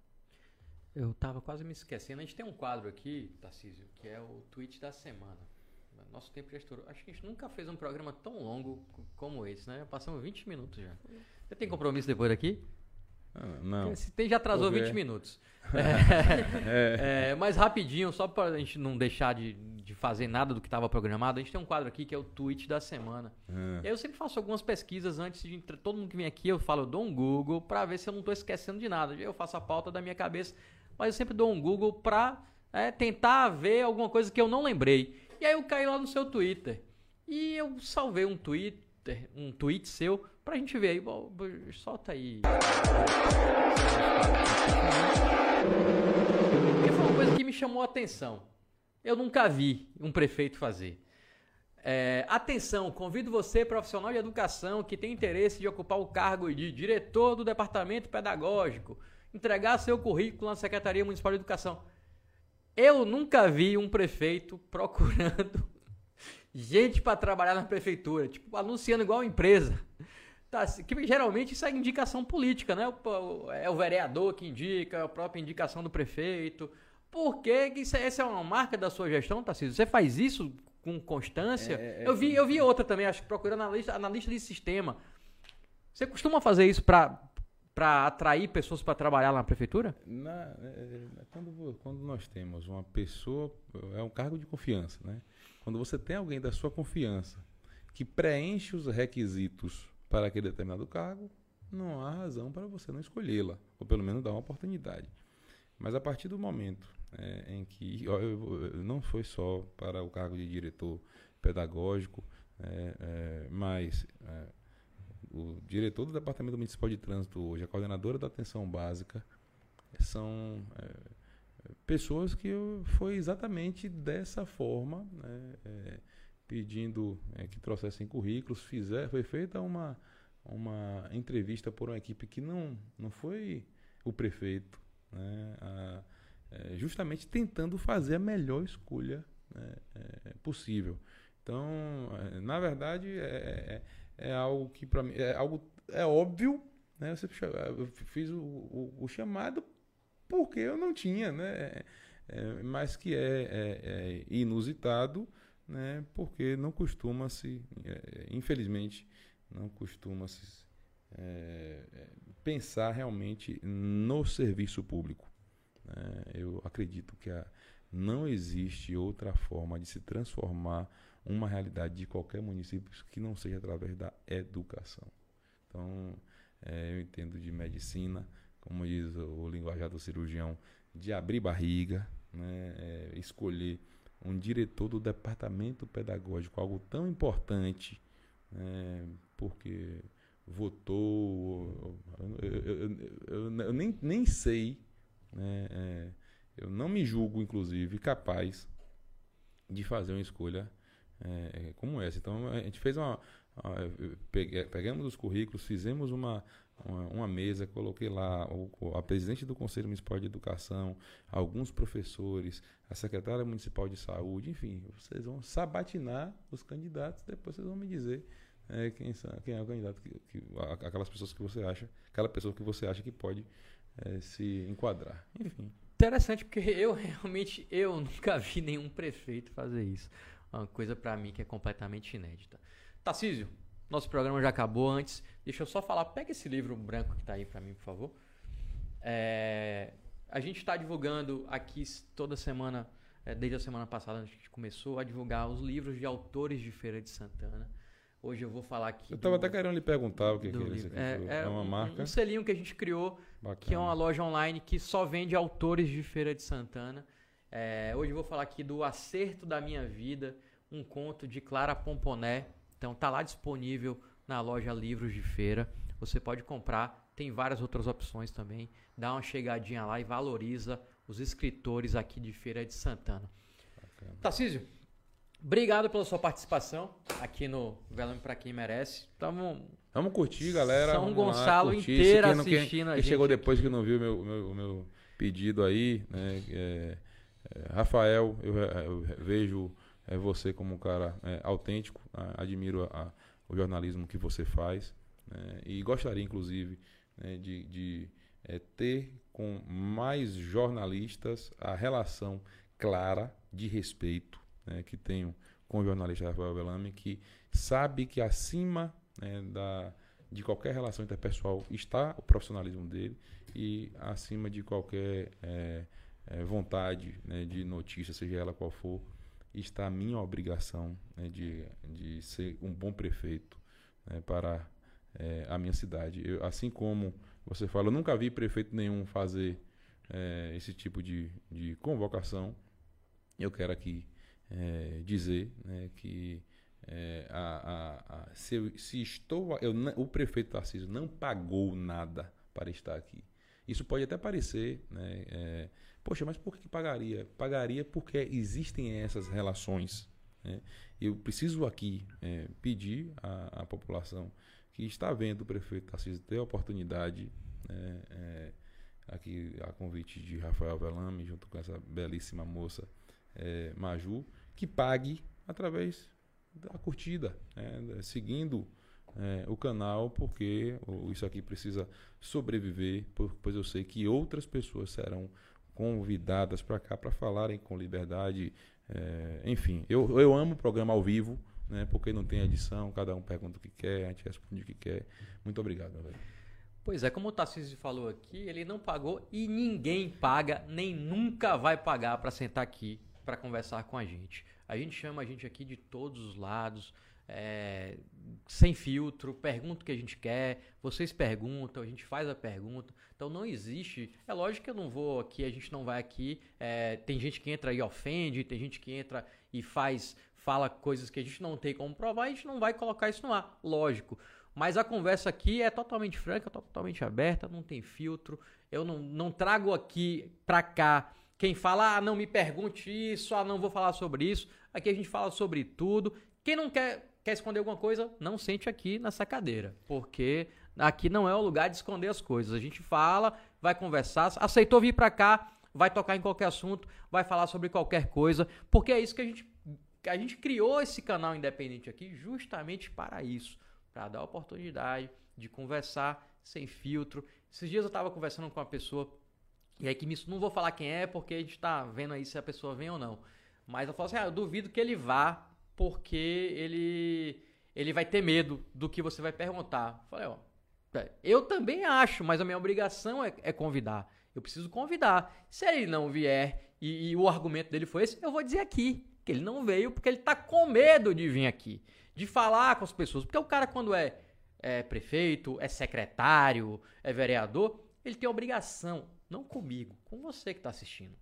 Eu estava quase me esquecendo. A gente tem um quadro aqui, Tarcísio, que é o tweet da semana. Nosso tempo já estourou. Acho que a gente nunca fez um programa tão longo como esse, né? Passamos 20 minutos já. Você tem compromisso depois daqui? Ah, não. Se tem, já atrasou 20 minutos. É, é, mas rapidinho, só para a gente não deixar de, de fazer nada do que estava programado, a gente tem um quadro aqui que é o tweet da semana. É. E aí eu sempre faço algumas pesquisas antes de todo mundo que vem aqui, eu falo, eu dou um Google para ver se eu não estou esquecendo de nada. Eu faço a pauta da minha cabeça, mas eu sempre dou um Google para é, tentar ver alguma coisa que eu não lembrei. E aí eu caí lá no seu Twitter. E eu salvei um Twitter, um tweet seu pra gente ver aí. Solta aí. Porque foi uma coisa que me chamou a atenção. Eu nunca vi um prefeito fazer. É, atenção, convido você, profissional de educação, que tem interesse de ocupar o cargo de diretor do departamento pedagógico, entregar seu currículo na Secretaria Municipal de Educação. Eu nunca vi um prefeito procurando gente para trabalhar na prefeitura, tipo, anunciando igual empresa. Tá, que geralmente isso é indicação política, né? É o vereador que indica, é a própria indicação do prefeito. Por que, que isso, é, essa é uma marca da sua gestão, Tarcísio? Você faz isso com constância. É, é, eu, vi, eu vi outra também, acho que procurando analista, analista de sistema. Você costuma fazer isso para para atrair pessoas para trabalhar lá na prefeitura? Na, é, é, quando, quando nós temos uma pessoa, é um cargo de confiança, né? Quando você tem alguém da sua confiança que preenche os requisitos para aquele determinado cargo, não há razão para você não escolhê-la, ou pelo menos dar uma oportunidade. Mas a partir do momento é, em que ó, eu, eu, não foi só para o cargo de diretor pedagógico, é, é, mas é, o diretor do Departamento Municipal de Trânsito hoje, a coordenadora da atenção básica, são é, pessoas que foi exatamente dessa forma, né, é, pedindo que trouxessem currículos, fizer, foi feita uma, uma entrevista por uma equipe que não, não foi o prefeito, né, a, é, justamente tentando fazer a melhor escolha né, é, possível. Então, é, na verdade, é, é, é algo que para mim é algo é óbvio, né? Eu fiz o, o, o chamado porque eu não tinha, né? mas que é, inusitado, né? Porque não costuma se, infelizmente, não costuma se pensar realmente no serviço público. Né? Eu acredito que a, não existe outra forma de se transformar uma realidade de qualquer município que não seja através da educação. Então, é, eu entendo de medicina, como diz o, linguajar do cirurgião, de abrir barriga, né? É, escolher um diretor do departamento pedagógico, algo tão importante, né? porque votou. Eu, eu, eu, eu, nem, nem sei né? É, eu não me julgo, inclusive, capaz de fazer uma escolha é, como essa. Então, a gente fez uma pegamos os currículos, fizemos uma, uma, uma, mesa, coloquei lá o, a presidente do Conselho Municipal de Educação, alguns professores, a secretária municipal de saúde, enfim, vocês vão sabatinar os candidatos, depois vocês vão me dizer é, quem, são, quem é o candidato, que, que, aquelas pessoas que você acha, aquela pessoa que você acha que pode é, se enquadrar. Enfim. Interessante, porque eu realmente eu nunca vi nenhum prefeito fazer isso. Uma coisa para mim que é completamente inédita. Tarcísio, nosso programa já acabou antes. Deixa eu só falar, pega esse livro branco que está aí para mim, por favor. É, a gente está divulgando aqui toda semana, é, desde a semana passada a gente começou a divulgar os livros de autores de Feira de Santana. Hoje eu vou falar aqui. Eu estava até querendo lhe perguntar o que, que é isso aqui. É, é, é uma marca. Um selinho que a gente criou, Bacana. que é uma loja online que só vende autores de Feira de Santana. É, hoje eu vou falar aqui do Acerto da Minha Vida, um conto de Clara Pomponé. Então tá lá disponível na loja Livros de Feira. Você pode comprar, tem várias outras opções também. Dá uma chegadinha lá e valoriza os escritores aqui de Feira de Santana. Bacana. Tarcísio, Obrigado pela sua participação aqui no Velame para quem merece. Tamo Vamos curtir, galera. São Vamos Gonçalo lá, inteira quem, assistindo quem. Quem chegou depois que não viu o meu, meu, meu pedido aí, né? É, é, Rafael, eu, eu, vejo é, você como um cara é, autêntico, admiro a, a, o jornalismo que você faz né, e gostaria, inclusive, né, de, de é, ter com mais jornalistas a relação clara de respeito né, que tenho com o jornalista Rafael Belame, que sabe que acima né, da, de qualquer relação interpessoal está o profissionalismo dele e acima de qualquer é, é, vontade né, de notícia, seja ela qual for, está a minha obrigação né, de, de ser um bom prefeito né, para é, a minha cidade. Eu, assim como você fala, eu nunca vi prefeito nenhum fazer é, esse tipo de, de convocação. Eu quero aqui é, dizer né, que é, a, a, a, se, se, estou. Eu, o prefeito Tarcísio não pagou nada para estar aqui. Isso pode até parecer, né, é, Poxa, mas por que pagaria? Pagaria porque existem essas relações. Né? Eu preciso aqui é, pedir à, à, população que está vendo o prefeito Tarcísio ter a oportunidade, né, é, aqui a convite de Rafael Velame, junto com essa belíssima moça é, Maju, que pague através da curtida, né, seguindo é, o canal, porque isso aqui precisa sobreviver, pois eu sei que outras pessoas serão convidadas para cá para falarem com liberdade. É, enfim, eu, eu amo o programa ao vivo, né, porque não tem edição, cada um pergunta o que quer, a gente responde o que quer. Muito obrigado, meu velho. Pois é, como o Tarcísio falou aqui, ele não pagou e ninguém paga, nem nunca vai pagar para sentar aqui para conversar com a gente. A gente chama a gente aqui de todos os lados, é, sem filtro, pergunta o que a gente quer, vocês perguntam, a gente faz a pergunta. Então não existe. É lógico que eu não vou aqui, a gente não vai aqui. É, tem gente que entra e ofende, tem gente que entra e faz, fala coisas que a gente não tem como provar, a gente não vai colocar isso no ar, lógico. Mas a conversa aqui é totalmente franca, totalmente aberta, não tem filtro. Eu não, não trago aqui pra cá quem fala, ah, não me pergunte isso, ah, não vou falar sobre isso. Aqui a gente fala sobre tudo. Quem não quer Quer esconder alguma coisa? Não sente aqui nessa cadeira, porque aqui não é o lugar de esconder as coisas. A gente fala, vai conversar, aceitou vir para cá, vai tocar em qualquer assunto, vai falar sobre qualquer coisa, porque é isso que a gente a gente criou esse canal independente aqui justamente para isso, para dar oportunidade de conversar sem filtro. Esses dias eu estava conversando com uma pessoa e aí que me, não vou falar quem é porque a gente está vendo aí se a pessoa vem ou não. Mas eu falo assim, ah, eu duvido que ele vá porque ele ele vai ter medo do que você vai perguntar. Falei, ó, é, eu também acho, mas a minha obrigação é, é convidar. Eu preciso convidar. Se ele não vier e, e, o argumento dele foi esse, eu vou dizer aqui que ele não veio porque ele está com medo de vir aqui, de falar com as pessoas. Porque o cara, quando é, é prefeito, é secretário, é vereador, ele tem obrigação, não comigo, com você que está assistindo.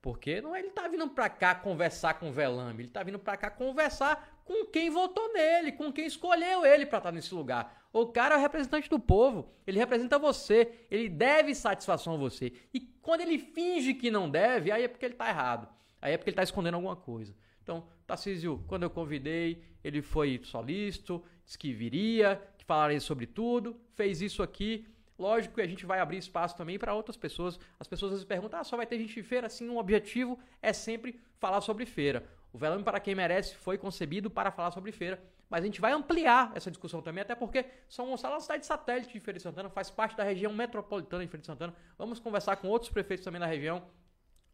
Porque não, ele tá vindo para cá conversar com o Velame, ele tá vindo para cá conversar com quem votou nele, com quem escolheu ele para estar tá nesse lugar. O cara é o representante do povo, ele representa você, ele deve satisfação a você. E quando ele finge que não deve, aí é porque ele tá errado. Aí é porque ele tá escondendo alguma coisa. Então, Tarcísio, quando eu convidei, ele foi solícito, disse que viria, que falaria sobre tudo, fez isso aqui. Lógico que a gente vai abrir espaço também para outras pessoas. As pessoas às vezes perguntam: ah, só vai ter gente de feira? Sim, um objetivo é sempre falar sobre feira. O Velame para quem merece foi concebido para falar sobre feira. Mas a gente vai ampliar essa discussão também, até porque São Gonçalo é uma cidade satélite de Feira de Santana, faz parte da região metropolitana de Feira de Santana. Vamos conversar com outros prefeitos também da região,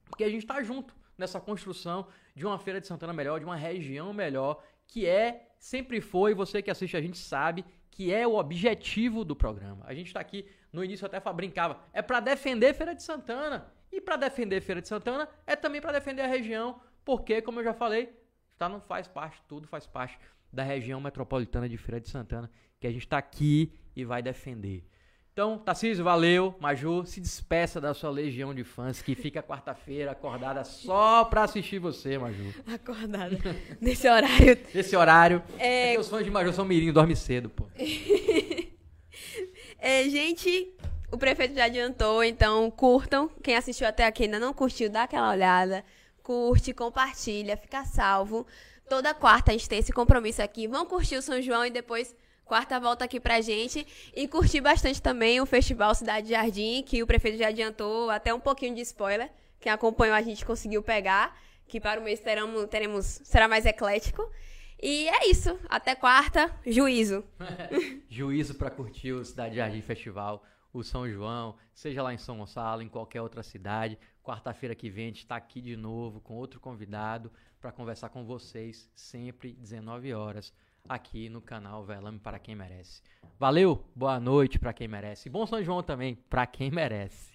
porque a gente está junto nessa construção de uma Feira de Santana melhor, de uma região melhor, que é, sempre foi, você que assiste a gente sabe, que é o objetivo do programa. A gente está aqui, no início até brincava, é para defender Feira de Santana. E para defender Feira de Santana é também para defender a região, porque, como eu já falei, tá, não faz parte, tudo faz parte da região metropolitana de Feira de Santana, que a gente está aqui e vai defender. Então, Tarcísio, valeu. Maju, se despeça da sua legião de fãs que fica quarta-feira acordada só pra assistir você, Maju. Acordada. Nesse horário. Nesse horário. É... Porque os fãs de Maju são mirim, dorme cedo, pô. é, gente, o prefeito já adiantou, então curtam. Quem assistiu até aqui ainda não curtiu, dá aquela olhada. Curte, compartilha, fica salvo. Toda quarta a gente tem esse compromisso aqui. Vão curtir o São João e depois quarta volta aqui pra gente e curtir bastante também o Festival Cidade Jardim, que o prefeito já adiantou até um pouquinho de spoiler. Quem acompanhou a gente conseguiu pegar, que para o mês teremos, teremos será mais eclético. E é isso. Até quarta, juízo. juízo para curtir o Cidade Jardim Festival, o São João, seja lá em São Gonçalo, em qualquer outra cidade. Quarta-feira que vem a gente está aqui de novo com outro convidado para conversar com vocês, sempre 19 horas aqui no canal Velame para quem merece. Valeu, boa noite para quem merece. Bom São João também para quem merece.